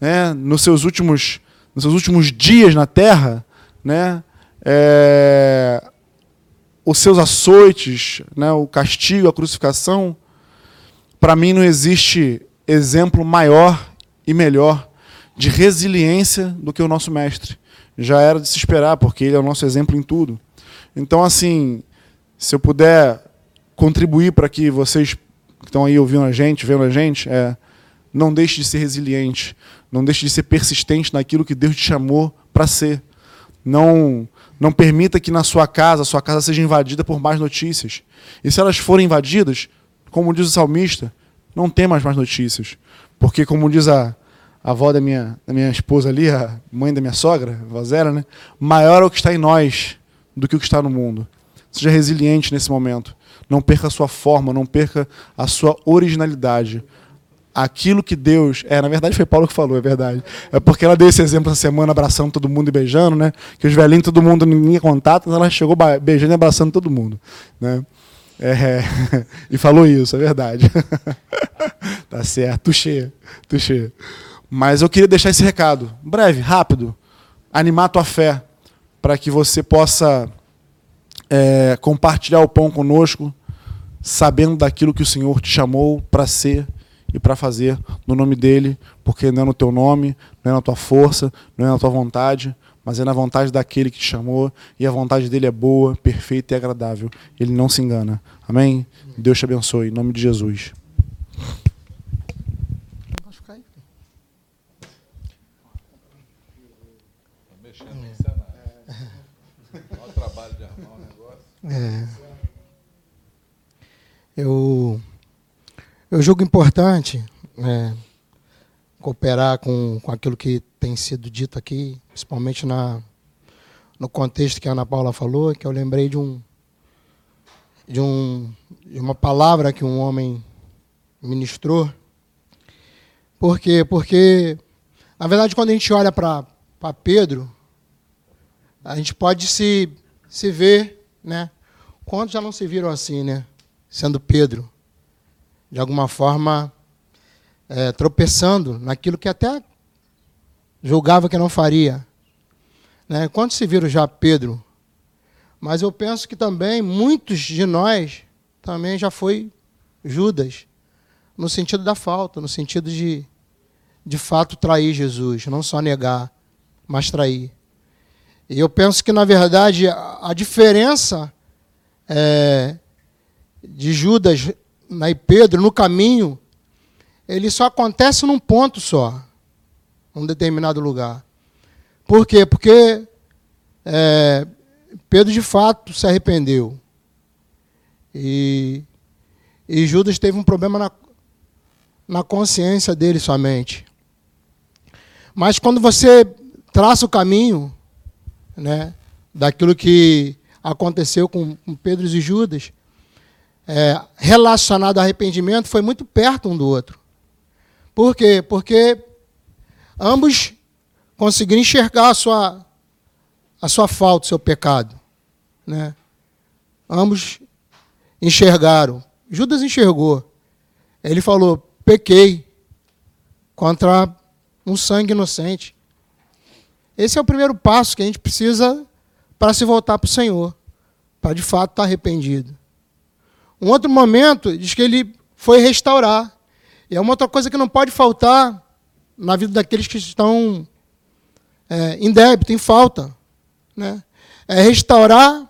S2: né, nos, seus últimos, nos seus últimos dias na terra. Né? É, os seus açoites, né, o castigo, a crucificação, para mim não existe exemplo maior e melhor de resiliência do que o nosso mestre. Já era de se esperar, porque ele é o nosso exemplo em tudo. Então, assim, se eu puder contribuir para que vocês que estão aí ouvindo a gente, vendo a gente, é, não deixe de ser resiliente, não deixe de ser persistente naquilo que Deus te chamou para ser. Não não permita que na sua casa, sua casa seja invadida por más notícias. E se elas forem invadidas, como diz o salmista, não tem mais más notícias. Porque, como diz a, a avó da minha, da minha esposa ali, a mãe da minha sogra, a vozera, né? maior é o que está em nós do que o que está no mundo. Seja resiliente nesse momento. Não perca a sua forma, não perca a sua originalidade aquilo que Deus. É, na verdade foi Paulo que falou, é verdade. É porque ela deu esse exemplo essa semana, abraçando todo mundo e beijando, né? Que os velhinhos, todo mundo, ninguém contato, ela chegou beijando e abraçando todo mundo. Né? É, e falou isso, é verdade. tá certo, tuxê, tuxê. Mas eu queria deixar esse recado, breve, rápido, animar a tua fé, para que você possa é, compartilhar o pão conosco, sabendo daquilo que o Senhor te chamou para ser e para fazer no nome dele, porque não é no teu nome, não é na tua força, não é na tua vontade, mas é na vontade daquele que te chamou, e a vontade dele é boa, perfeita e agradável. Ele não se engana. Amém? Deus te abençoe, em nome de Jesus.
S4: É. Eu eu julgo importante é, cooperar com, com aquilo que tem sido dito aqui, principalmente na, no contexto que a Ana Paula falou, que eu lembrei de um de, um, de uma palavra que um homem ministrou. Por quê? Porque, na verdade, quando a gente olha para Pedro, a gente pode se, se ver, né? Quantos já não se viram assim, né? Sendo Pedro de alguma forma, é, tropeçando naquilo que até julgava que não faria. Né? Quantos se viram já Pedro? Mas eu penso que também muitos de nós também já foi Judas, no sentido da falta, no sentido de, de fato, trair Jesus, não só negar, mas trair. E eu penso que, na verdade, a, diferença é, de Judas e Pedro, no caminho, ele só acontece num ponto só, num determinado lugar. Por quê? Porque é, Pedro de fato se arrependeu. E, e Judas teve um problema na, na consciência dele somente. Mas quando você traça o caminho né, daquilo que aconteceu com, com Pedro e Judas, é, relacionado ao arrependimento foi muito perto um do outro. Por quê? Porque ambos conseguiram enxergar a sua, a sua falta, o seu pecado. Né? ambos enxergaram. Judas enxergou. Ele falou: pequei contra um sangue inocente. Esse é o primeiro passo que a gente precisa para se voltar para o Senhor, para de fato estar arrependido. Um outro momento diz que ele foi restaurar. E é uma outra coisa que não pode faltar na vida daqueles que estão é, em débito, em falta. Né? É restaurar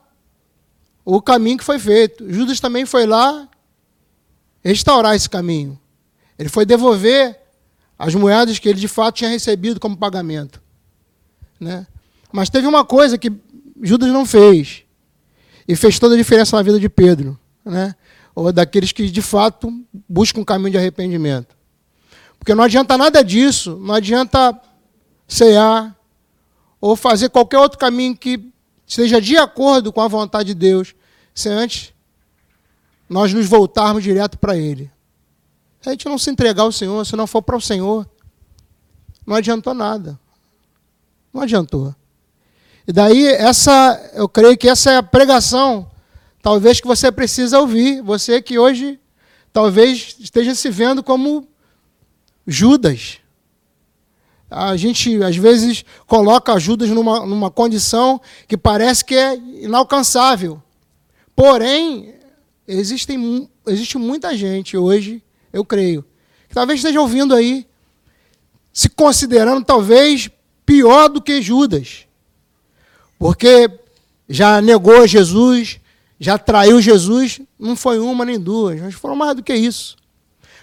S4: o caminho que foi feito. Judas também foi lá restaurar esse caminho. Ele foi devolver as moedas que ele de fato tinha recebido como pagamento. Né? Mas teve uma coisa que Judas não fez. E fez toda a diferença na vida de Pedro. Né? Ou daqueles que de fato buscam um caminho de arrependimento. Porque não adianta nada disso, não adianta cear ou fazer qualquer outro caminho que esteja de acordo com a vontade de Deus, se antes nós nos voltarmos direto para Ele. Se a gente não se entregar ao Senhor, se não for para o Senhor, não adiantou nada. Não adiantou. E daí, essa, eu creio que essa é a pregação, talvez que você precisa ouvir. Você que hoje talvez esteja se vendo como Judas. A gente, às vezes, coloca Judas numa, numa condição que parece que é inalcançável. Porém, existem, existe muita gente hoje, eu creio, que talvez esteja ouvindo aí, se considerando talvez pior do que Judas. Porque já negou Jesus, já traiu Jesus, não foi uma nem duas, mas foram mais do que isso.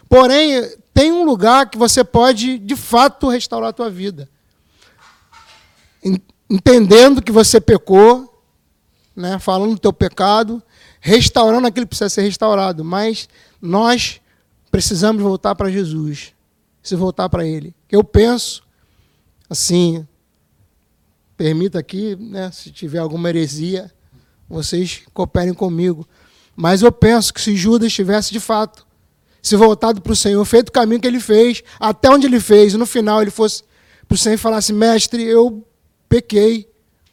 S4: Porém, tem um lugar que você pode, de fato, restaurar a tua vida. Entendendo que você pecou, né, falando do teu pecado, restaurando aquilo que precisa ser restaurado. Mas nós precisamos voltar para Jesus, se voltar para Ele. Eu penso, assim, permita aqui, né, se tiver alguma heresia, vocês cooperem comigo. Mas eu penso que se Judas tivesse de fato se voltado para o Senhor, feito o caminho que ele fez, até onde ele fez, e no final ele fosse para o Senhor e falasse: Mestre, eu pequei,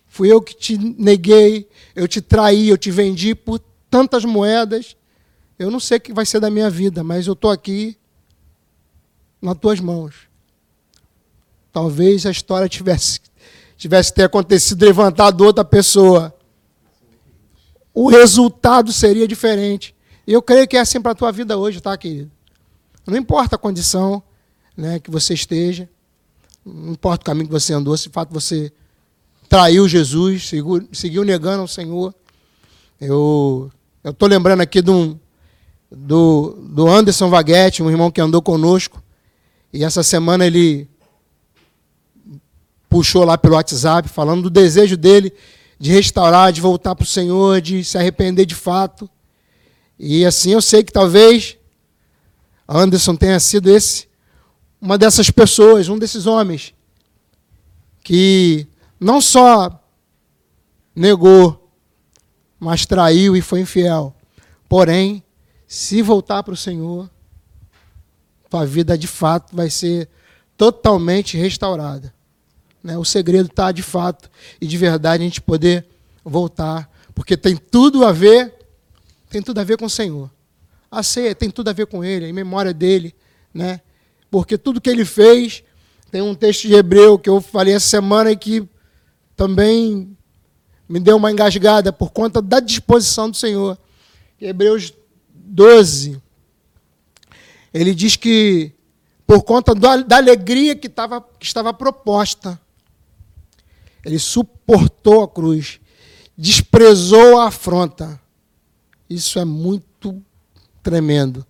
S4: fui eu que te neguei, eu te traí, eu te vendi por tantas moedas. Eu não sei o que vai ser da minha vida, mas eu estou aqui nas tuas mãos. Talvez a história tivesse, tivesse ter acontecido levantado outra pessoa. O resultado seria diferente. E eu creio que é assim para a tua vida hoje, tá, querido? Não importa a condição né, que você esteja, não importa o caminho que você andou, se de fato você traiu Jesus, seguiu, negando ao Senhor. Eu estou lembrando aqui de um, do, do Anderson Vaguete, um irmão que andou conosco, e essa semana ele puxou lá pelo WhatsApp, falando do desejo dele de restaurar, de voltar para o Senhor, de se arrepender de fato. E assim eu sei que talvez Anderson tenha sido esse uma dessas pessoas, um desses homens que não só negou, mas traiu e foi infiel. Porém, se voltar para o Senhor, tua vida de fato vai ser totalmente restaurada. Né? O segredo está de fato e de verdade a gente poder voltar, porque tem tudo a ver tem tudo a ver com o Senhor. A ceia tem tudo a ver com Ele, em memória dele, né? Porque tudo que ele fez, tem um texto de Hebreu que eu falei essa semana e que também me deu uma engasgada por conta da disposição do Senhor. Hebreus 12, ele diz que por conta da alegria que, tava, que estava proposta, ele suportou a cruz, desprezou a afronta isso é muito tremendo.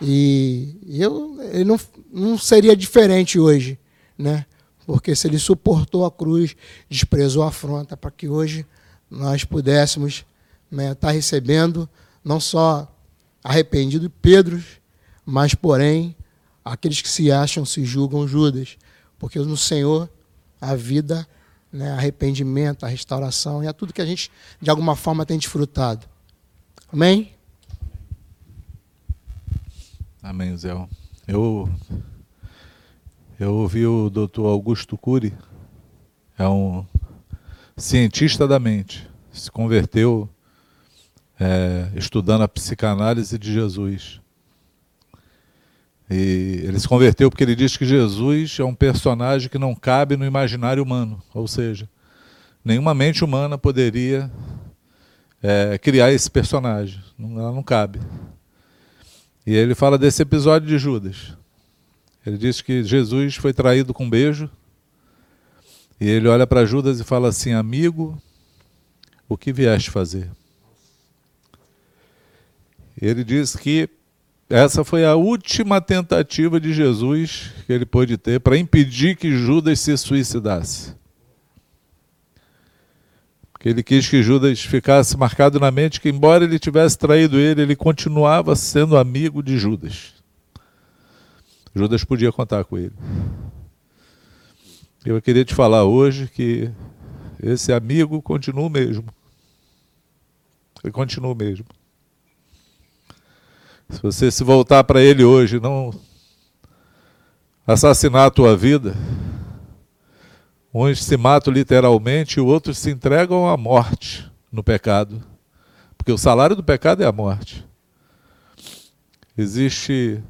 S4: E eu, ele não, não seria diferente hoje, né? Porque se ele suportou a cruz, desprezou a afronta, para que hoje nós pudéssemos né, estar tá recebendo não só arrependido Pedro, mas porém aqueles que se acham, se julgam Judas. Porque no Senhor a vida, né, arrependimento, a restauração, e é tudo que a gente de alguma forma tem desfrutado. Amém?
S1: Amém, Zé. Eu, eu ouvi o doutor Augusto Cury, é um cientista da mente, se converteu é, estudando a psicanálise de Jesus. E ele se converteu porque ele diz que Jesus é um personagem que não cabe no imaginário humano, ou seja, nenhuma mente humana poderia é, criar esse personagem, ela não cabe. E ele fala desse episódio de Judas. Ele diz que Jesus foi traído com um beijo, e ele olha para Judas e fala assim: Amigo, o que vieste fazer? Ele diz que essa foi a última tentativa de Jesus que ele pôde ter para impedir que Judas se suicidasse. Porque ele quis que Judas ficasse marcado na mente que, embora ele tivesse traído ele, ele continuava sendo amigo de Judas. Judas podia contar com ele. Eu queria te falar hoje que esse amigo continua o mesmo. Ele continua o mesmo. Se você se voltar para ele hoje, não assassinar a tua vida, uns se matam literalmente e outros se entregam à morte no pecado. Porque o salário do pecado é a morte. Existe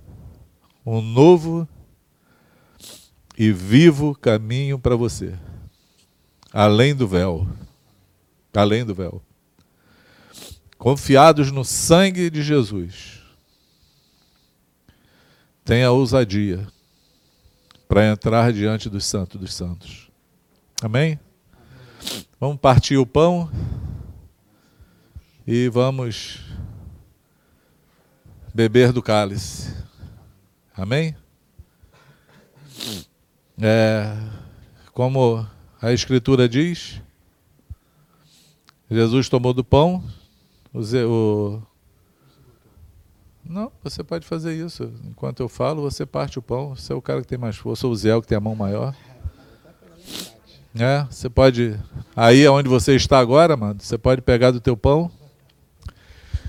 S1: um novo e vivo caminho para você. Além do véu. Além do véu. Confiados no sangue de Jesus tenha ousadia para entrar diante dos santos dos santos. Amém? Vamos partir o pão e vamos beber do cálice. Amém? É, como a Escritura diz, Jesus tomou do pão, o, o não, você pode fazer isso. Enquanto eu falo, você parte o pão. Você é o cara que tem mais força, ou o Zé que tem a mão maior. É, você pode. Aí onde você está agora, mano, você pode pegar do teu pão.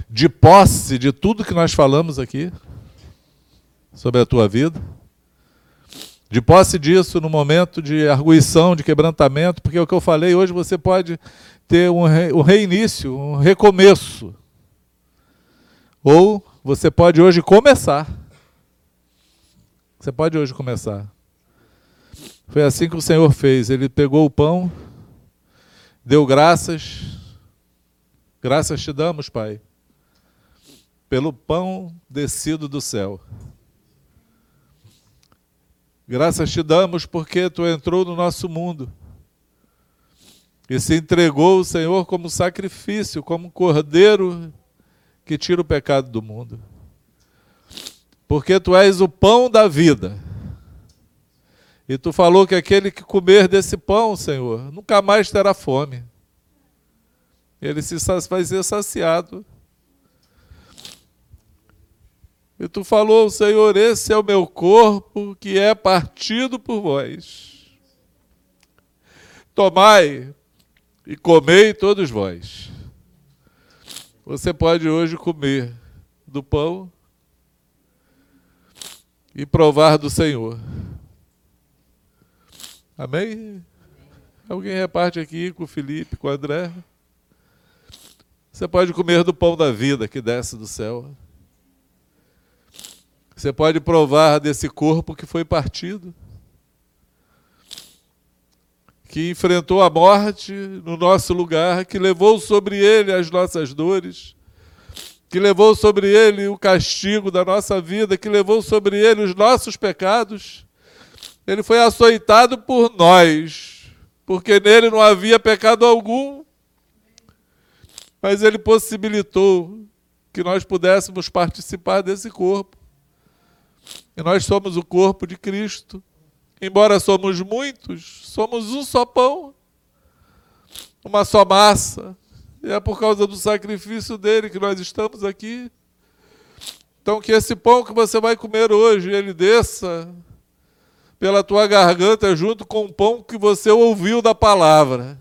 S1: De posse de tudo que nós falamos aqui sobre a tua vida. De posse disso no momento de arguição, de quebrantamento, porque é o que eu falei, hoje você pode ter um, re, um reinício, um recomeço. Ou você pode hoje começar. Você pode hoje começar. Foi assim que o Senhor fez. Ele pegou o pão, deu graças. Graças te damos, Pai, pelo pão descido do céu. Graças te damos porque tu entrou no nosso mundo e se entregou o Senhor como sacrifício, como cordeiro que tira o pecado do mundo. Porque tu és o pão da vida. E tu falou que aquele que comer desse pão, Senhor, nunca mais terá fome. Ele se vai ser saciado. E tu falou, Senhor, esse é o meu corpo que é partido por vós. Tomai e comei todos vós. Você pode hoje comer do pão e provar do Senhor. Amém? Alguém reparte aqui com o Felipe, com o André? Você pode comer do pão da vida que desce do céu. Você pode provar desse corpo que foi partido que enfrentou a morte no nosso lugar, que levou sobre ele as nossas dores, que levou sobre ele o castigo da nossa vida, que levou sobre ele os nossos pecados. Ele foi açoitado por nós, porque nele não havia pecado algum, mas ele possibilitou que nós pudéssemos participar desse corpo. E nós somos o corpo de Cristo. Embora somos muitos, somos um só pão, uma só massa. E é por causa do sacrifício dele que nós estamos aqui. Então, que esse pão que você vai comer hoje, ele desça pela tua garganta junto com o pão que você ouviu da palavra.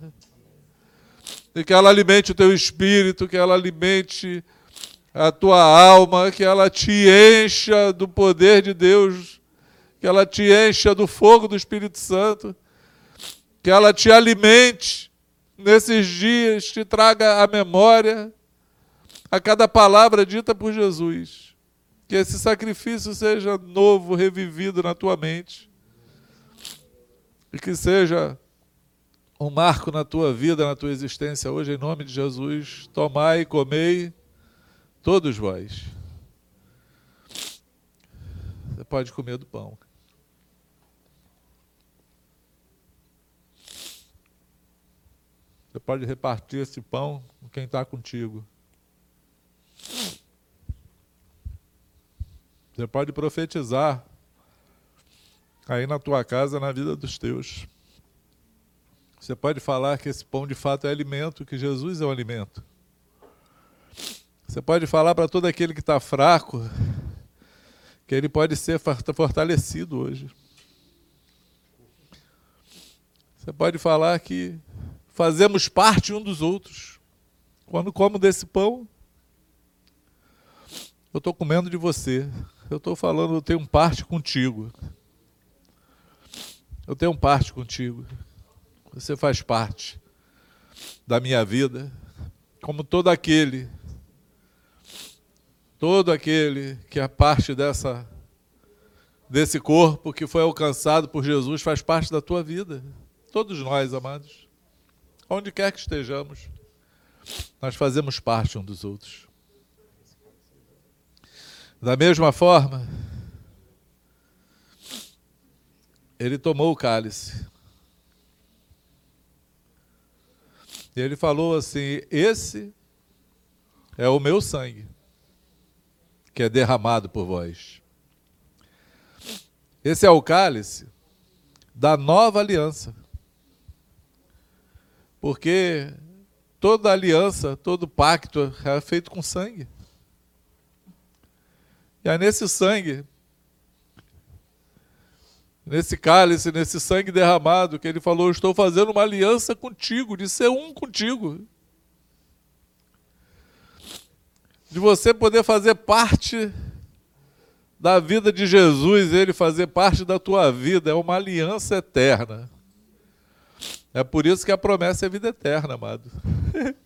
S1: E que ela alimente o teu espírito, que ela alimente a tua alma, que ela te encha do poder de Deus que ela te encha do fogo do Espírito Santo, que ela te alimente nesses dias, te traga à memória a cada palavra dita por Jesus. Que esse sacrifício seja novo, revivido na tua mente. E que seja um marco na tua vida, na tua existência hoje, em nome de Jesus. Tomai e comei, todos vós. Você pode comer do pão. Você pode repartir esse pão com quem está contigo. Você pode profetizar aí na tua casa, na vida dos teus. Você pode falar que esse pão de fato é alimento, que Jesus é o alimento. Você pode falar para todo aquele que está fraco que ele pode ser fortalecido hoje. Você pode falar que fazemos parte um dos outros. Quando como desse pão, eu estou comendo de você. Eu estou falando, eu tenho parte contigo. Eu tenho parte contigo. Você faz parte da minha vida, como todo aquele, todo aquele que é parte dessa desse corpo que foi alcançado por Jesus faz parte da tua vida. Todos nós, amados, onde quer que estejamos, nós fazemos parte um dos outros. Da mesma forma, ele tomou o cálice E ele falou assim: Esse é o meu sangue, que é derramado por vós. Esse é o cálice da nova aliança. Porque toda aliança, todo pacto é feito com sangue. E é nesse sangue nesse cálice, nesse sangue derramado, que ele falou: Estou fazendo uma aliança contigo, de ser um contigo. De você poder fazer parte da vida de Jesus, ele fazer parte da tua vida, é uma aliança eterna. É por isso que a promessa é vida eterna, amado.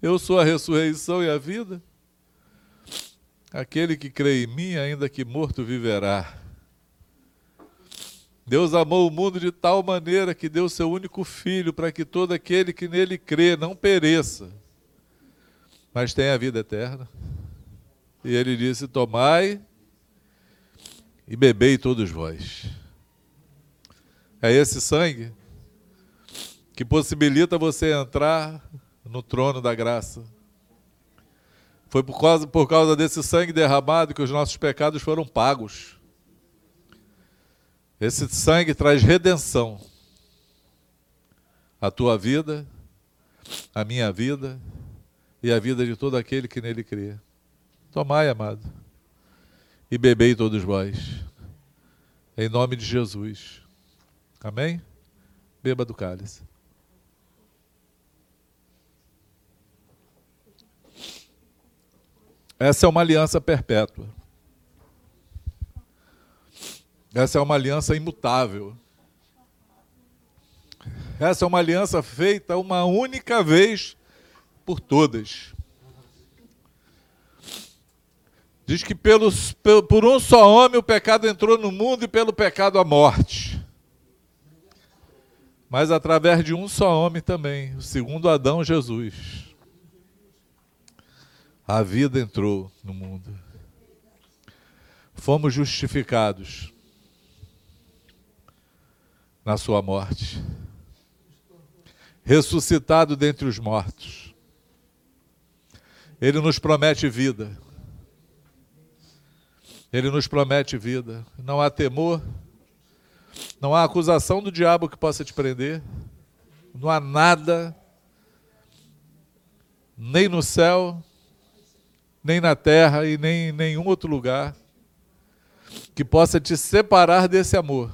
S1: Eu sou a ressurreição e a vida. Aquele que crê em mim, ainda que morto, viverá. Deus amou o mundo de tal maneira que deu seu único filho para que todo aquele que nele crê não pereça, mas tenha a vida eterna. E ele disse: Tomai e bebei todos vós. É esse sangue que possibilita você entrar no trono da graça foi por causa, por causa desse sangue derramado que os nossos pecados foram pagos. Esse sangue traz redenção. A tua vida, a minha vida e a vida de todo aquele que nele crê. Tomai, amado, e bebei todos vós. Em nome de Jesus. Amém? Beba do cálice. Essa é uma aliança perpétua. Essa é uma aliança imutável. Essa é uma aliança feita uma única vez por todas. Diz que pelos, por um só homem o pecado entrou no mundo e pelo pecado a morte. Mas através de um só homem também, o segundo Adão, Jesus a vida entrou no mundo. Fomos justificados na sua morte, ressuscitado dentre os mortos. Ele nos promete vida. Ele nos promete vida. Não há temor, não há acusação do diabo que possa te prender, não há nada, nem no céu, nem na terra e nem em nenhum outro lugar que possa te separar desse amor.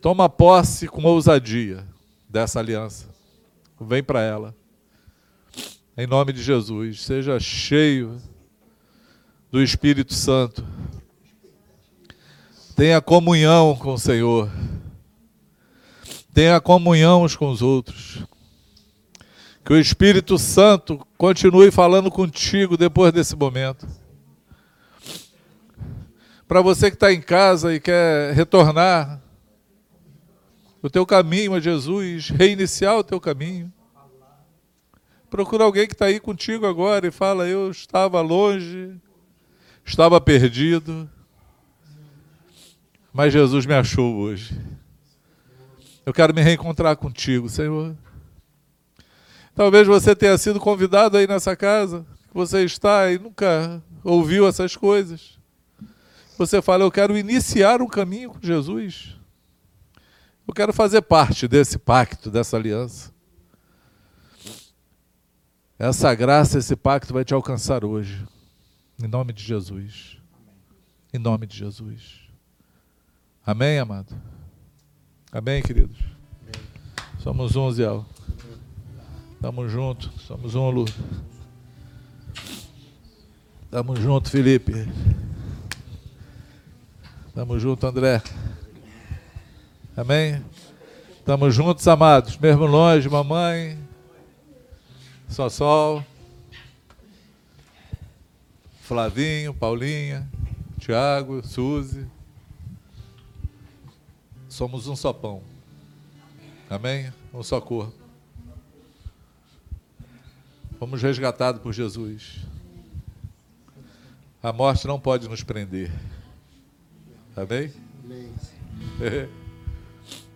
S1: Toma posse com ousadia dessa aliança. Vem para ela. Em nome de Jesus, seja cheio do Espírito Santo. Tenha comunhão com o Senhor. Tenha comunhão uns com os outros. Que o Espírito Santo continue falando contigo depois desse momento. Para você que está em casa e quer retornar o teu caminho a Jesus, reiniciar o teu caminho. Procura alguém que está aí contigo agora e fala: Eu estava longe, estava perdido, mas Jesus me achou hoje. Eu quero me reencontrar contigo, Senhor. Talvez você tenha sido convidado aí nessa casa, que você está e nunca ouviu essas coisas. Você fala, eu quero iniciar um caminho com Jesus. Eu quero fazer parte desse pacto, dessa aliança. Essa graça, esse pacto vai te alcançar hoje. Em nome de Jesus. Em nome de Jesus. Amém, amado? Amém, queridos? Amém. Somos um, Zé. Estamos juntos. Somos um, Lu. Estamos juntos, Felipe. Estamos juntos, André. Amém? Estamos juntos, amados. Mesmo longe, mamãe. Só Sol. Flavinho, Paulinha, Tiago, Suzy somos um só pão. Amém? Um só corpo. Fomos resgatados por Jesus. A morte não pode nos prender. Amém?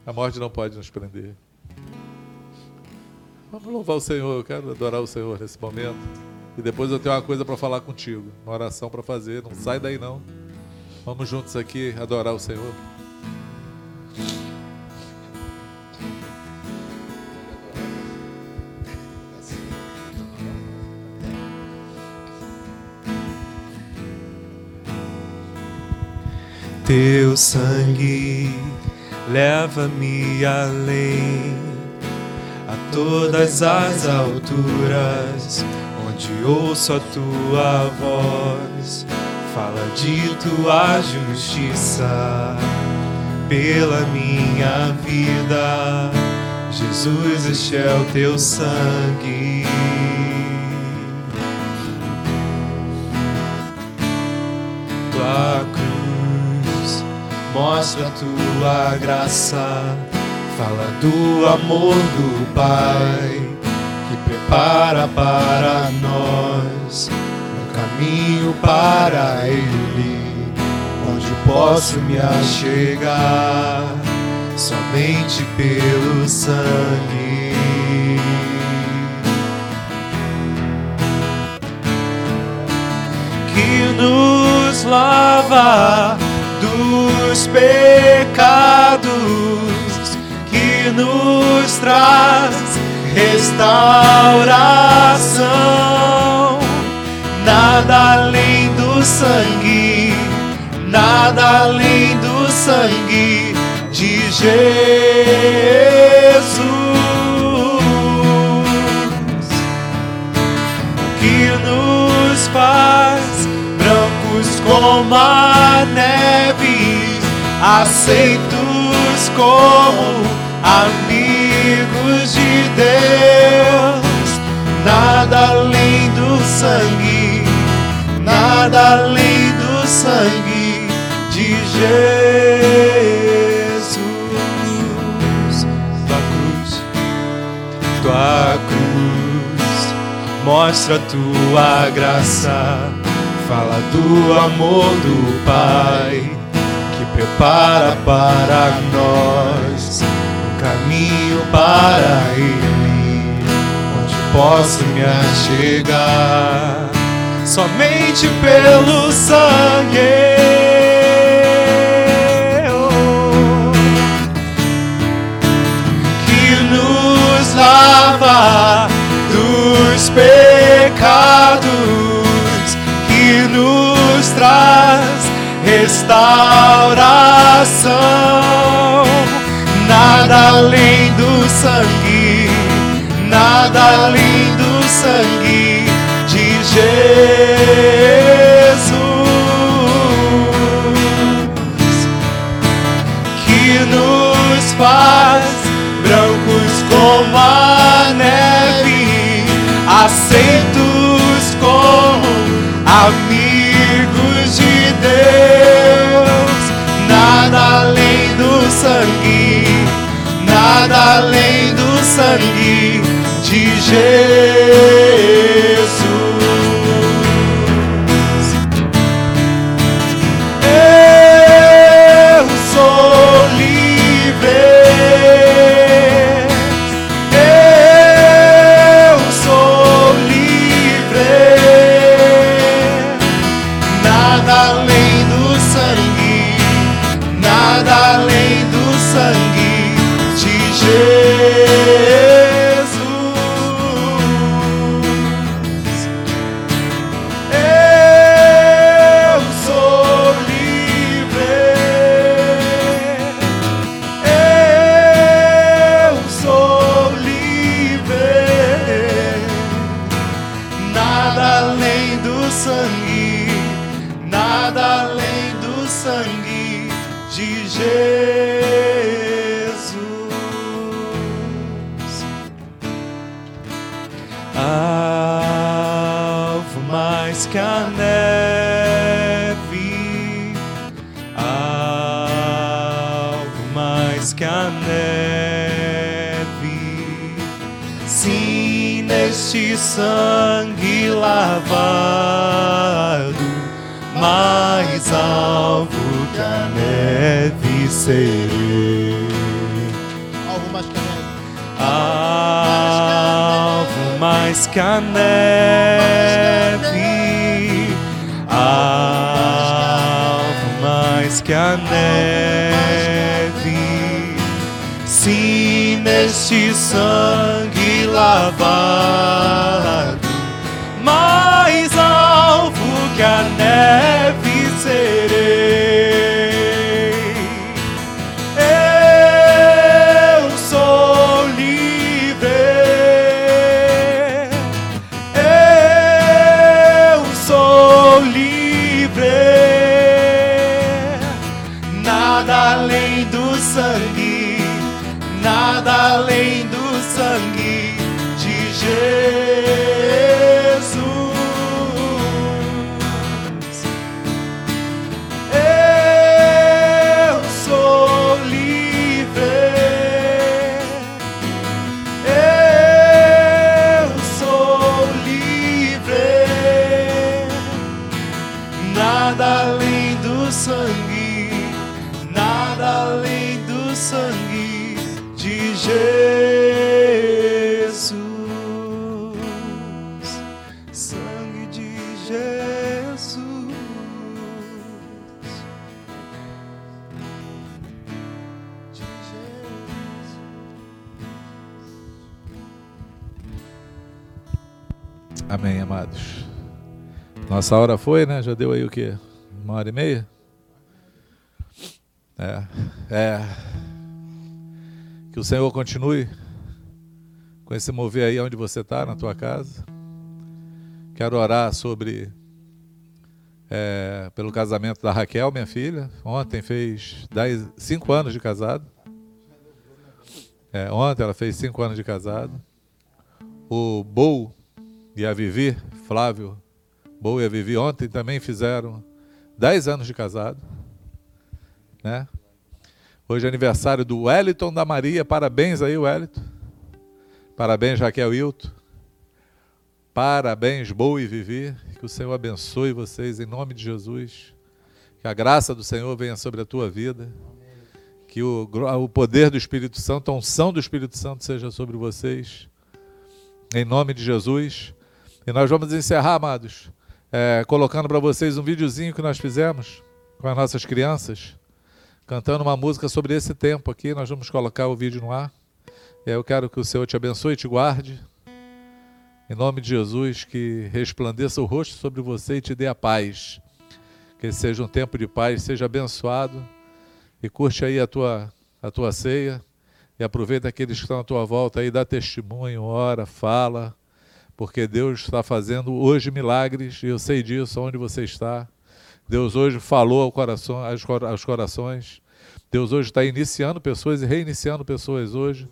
S1: A morte não pode nos prender. Vamos louvar o Senhor. Eu quero adorar o Senhor nesse momento. E depois eu tenho uma coisa para falar contigo. Uma oração para fazer. Não sai daí não. Vamos juntos aqui adorar o Senhor.
S5: Teu sangue leva-me além a todas as alturas, onde ouço a tua voz, fala de tua justiça pela minha vida. Jesus, este é o teu sangue. Tua cruz mostra a tua graça, fala do amor do Pai que prepara para nós um caminho para Ele posso me achegar somente pelo sangue. Que nos lava dos pecados, que nos traz restauração. Nada além do sangue nada além do sangue de Jesus que nos faz brancos como a neve, aceitos como amigos de Deus. Nada além do sangue, nada além do sangue de Jesus. Tua cruz, tua cruz, mostra tua graça, fala do amor do Pai que prepara para nós um caminho para Ele, onde posso me achegar somente pelo sangue. lava dos pecados, filhos traz restauração. Nada além do sangue, nada além do sangue de Jesus que nos faz brancos como a neve, aceitos como a minha de Deus. Nada além do sangue, nada além do sangue de Jesus.
S1: Nossa hora foi, né? Já deu aí o quê? Uma hora e meia? É. É. Que o Senhor continue com esse mover aí onde você está, na tua casa. Quero orar sobre é, pelo casamento da Raquel, minha filha. Ontem fez 10, 5 anos de casado. É, ontem ela fez 5 anos de casado. O Bou e a Vivi, Flávio Bou e a Vivi, ontem também fizeram 10 anos de casado. Né? Hoje é aniversário do Wellington da Maria. Parabéns aí, Wellington. Parabéns, Raquel Hilton. Parabéns, Bou e Vivi. Que o Senhor abençoe vocês em nome de Jesus. Que a graça do Senhor venha sobre a tua vida. Que o, o poder do Espírito Santo, a unção do Espírito Santo seja sobre vocês. Em nome de Jesus. E nós vamos encerrar, amados, é, colocando para vocês um videozinho que nós fizemos com as nossas crianças, cantando uma música sobre esse tempo aqui. Nós vamos colocar o vídeo no ar. Aí eu quero que o Senhor te abençoe e te guarde. Em nome de Jesus, que resplandeça o rosto sobre você e te dê a paz. Que seja um tempo de paz, seja abençoado. E curte aí a tua, a tua ceia. E aproveita aqueles que estão à tua volta aí, dá testemunho, ora, fala. Porque Deus está fazendo hoje milagres, e eu sei disso, onde você está. Deus hoje falou ao coração, aos cora- aos corações. Deus hoje está iniciando pessoas e reiniciando pessoas hoje.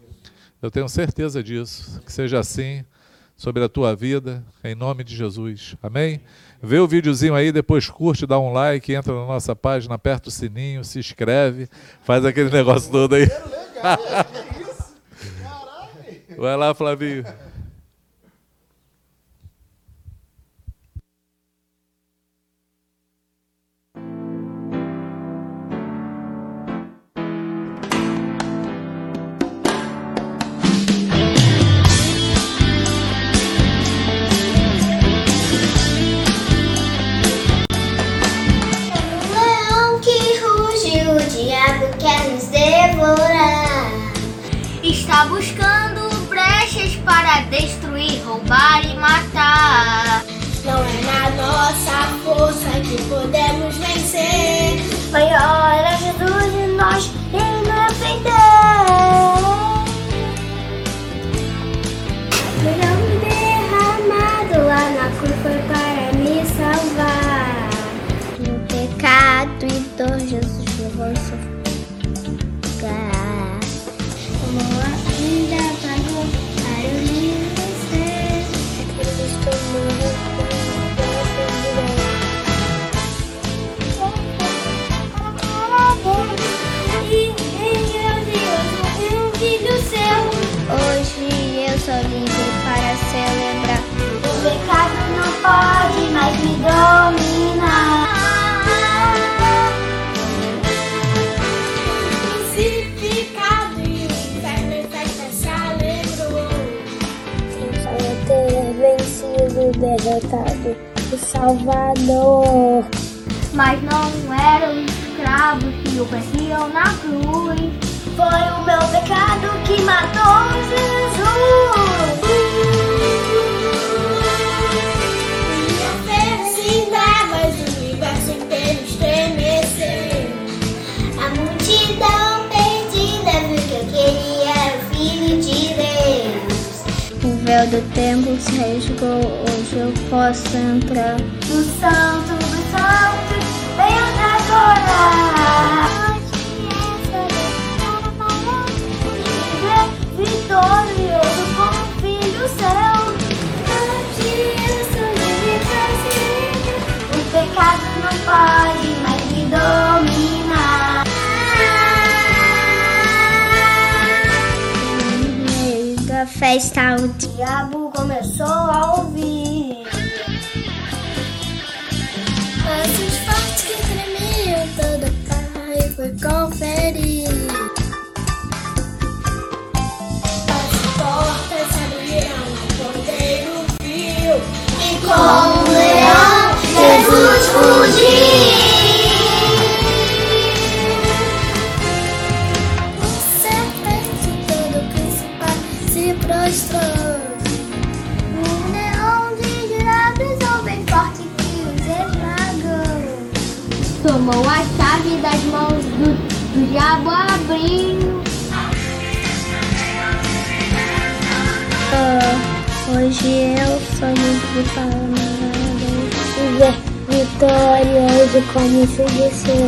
S1: Eu tenho certeza disso. Que seja assim.
S6: sobre a tua vida, em nome de Jesus. Amém? Vê o videozinho aí, depois curte, dá um like, entra na nossa página, aperta o sininho, se inscreve, faz aquele negócio todo aí. Vai lá, Flavinho.
S7: Como se disse.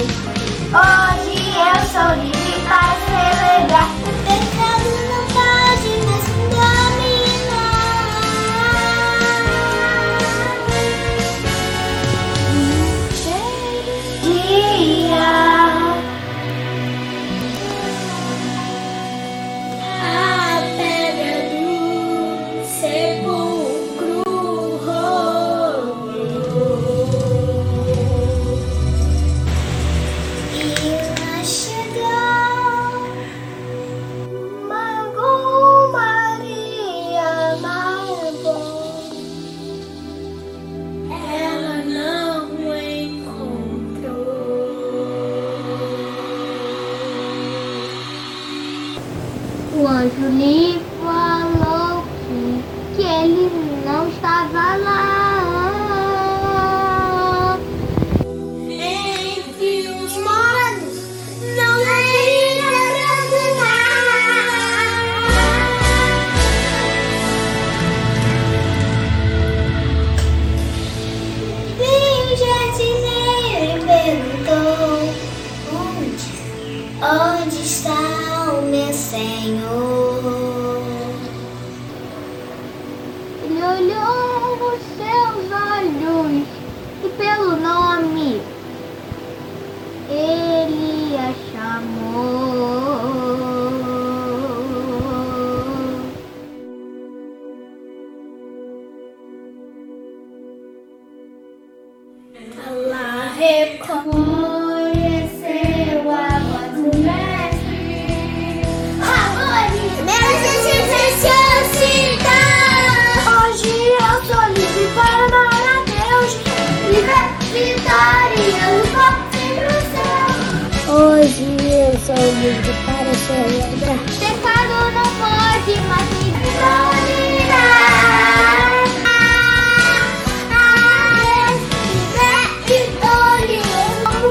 S7: Hoje eu sou livre para celebrar. Pecado não pode, mas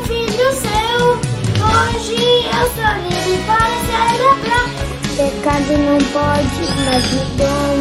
S7: fim do
S6: céu. Hoje eu sou livre para celebrar. Pecado não pode, mais me dou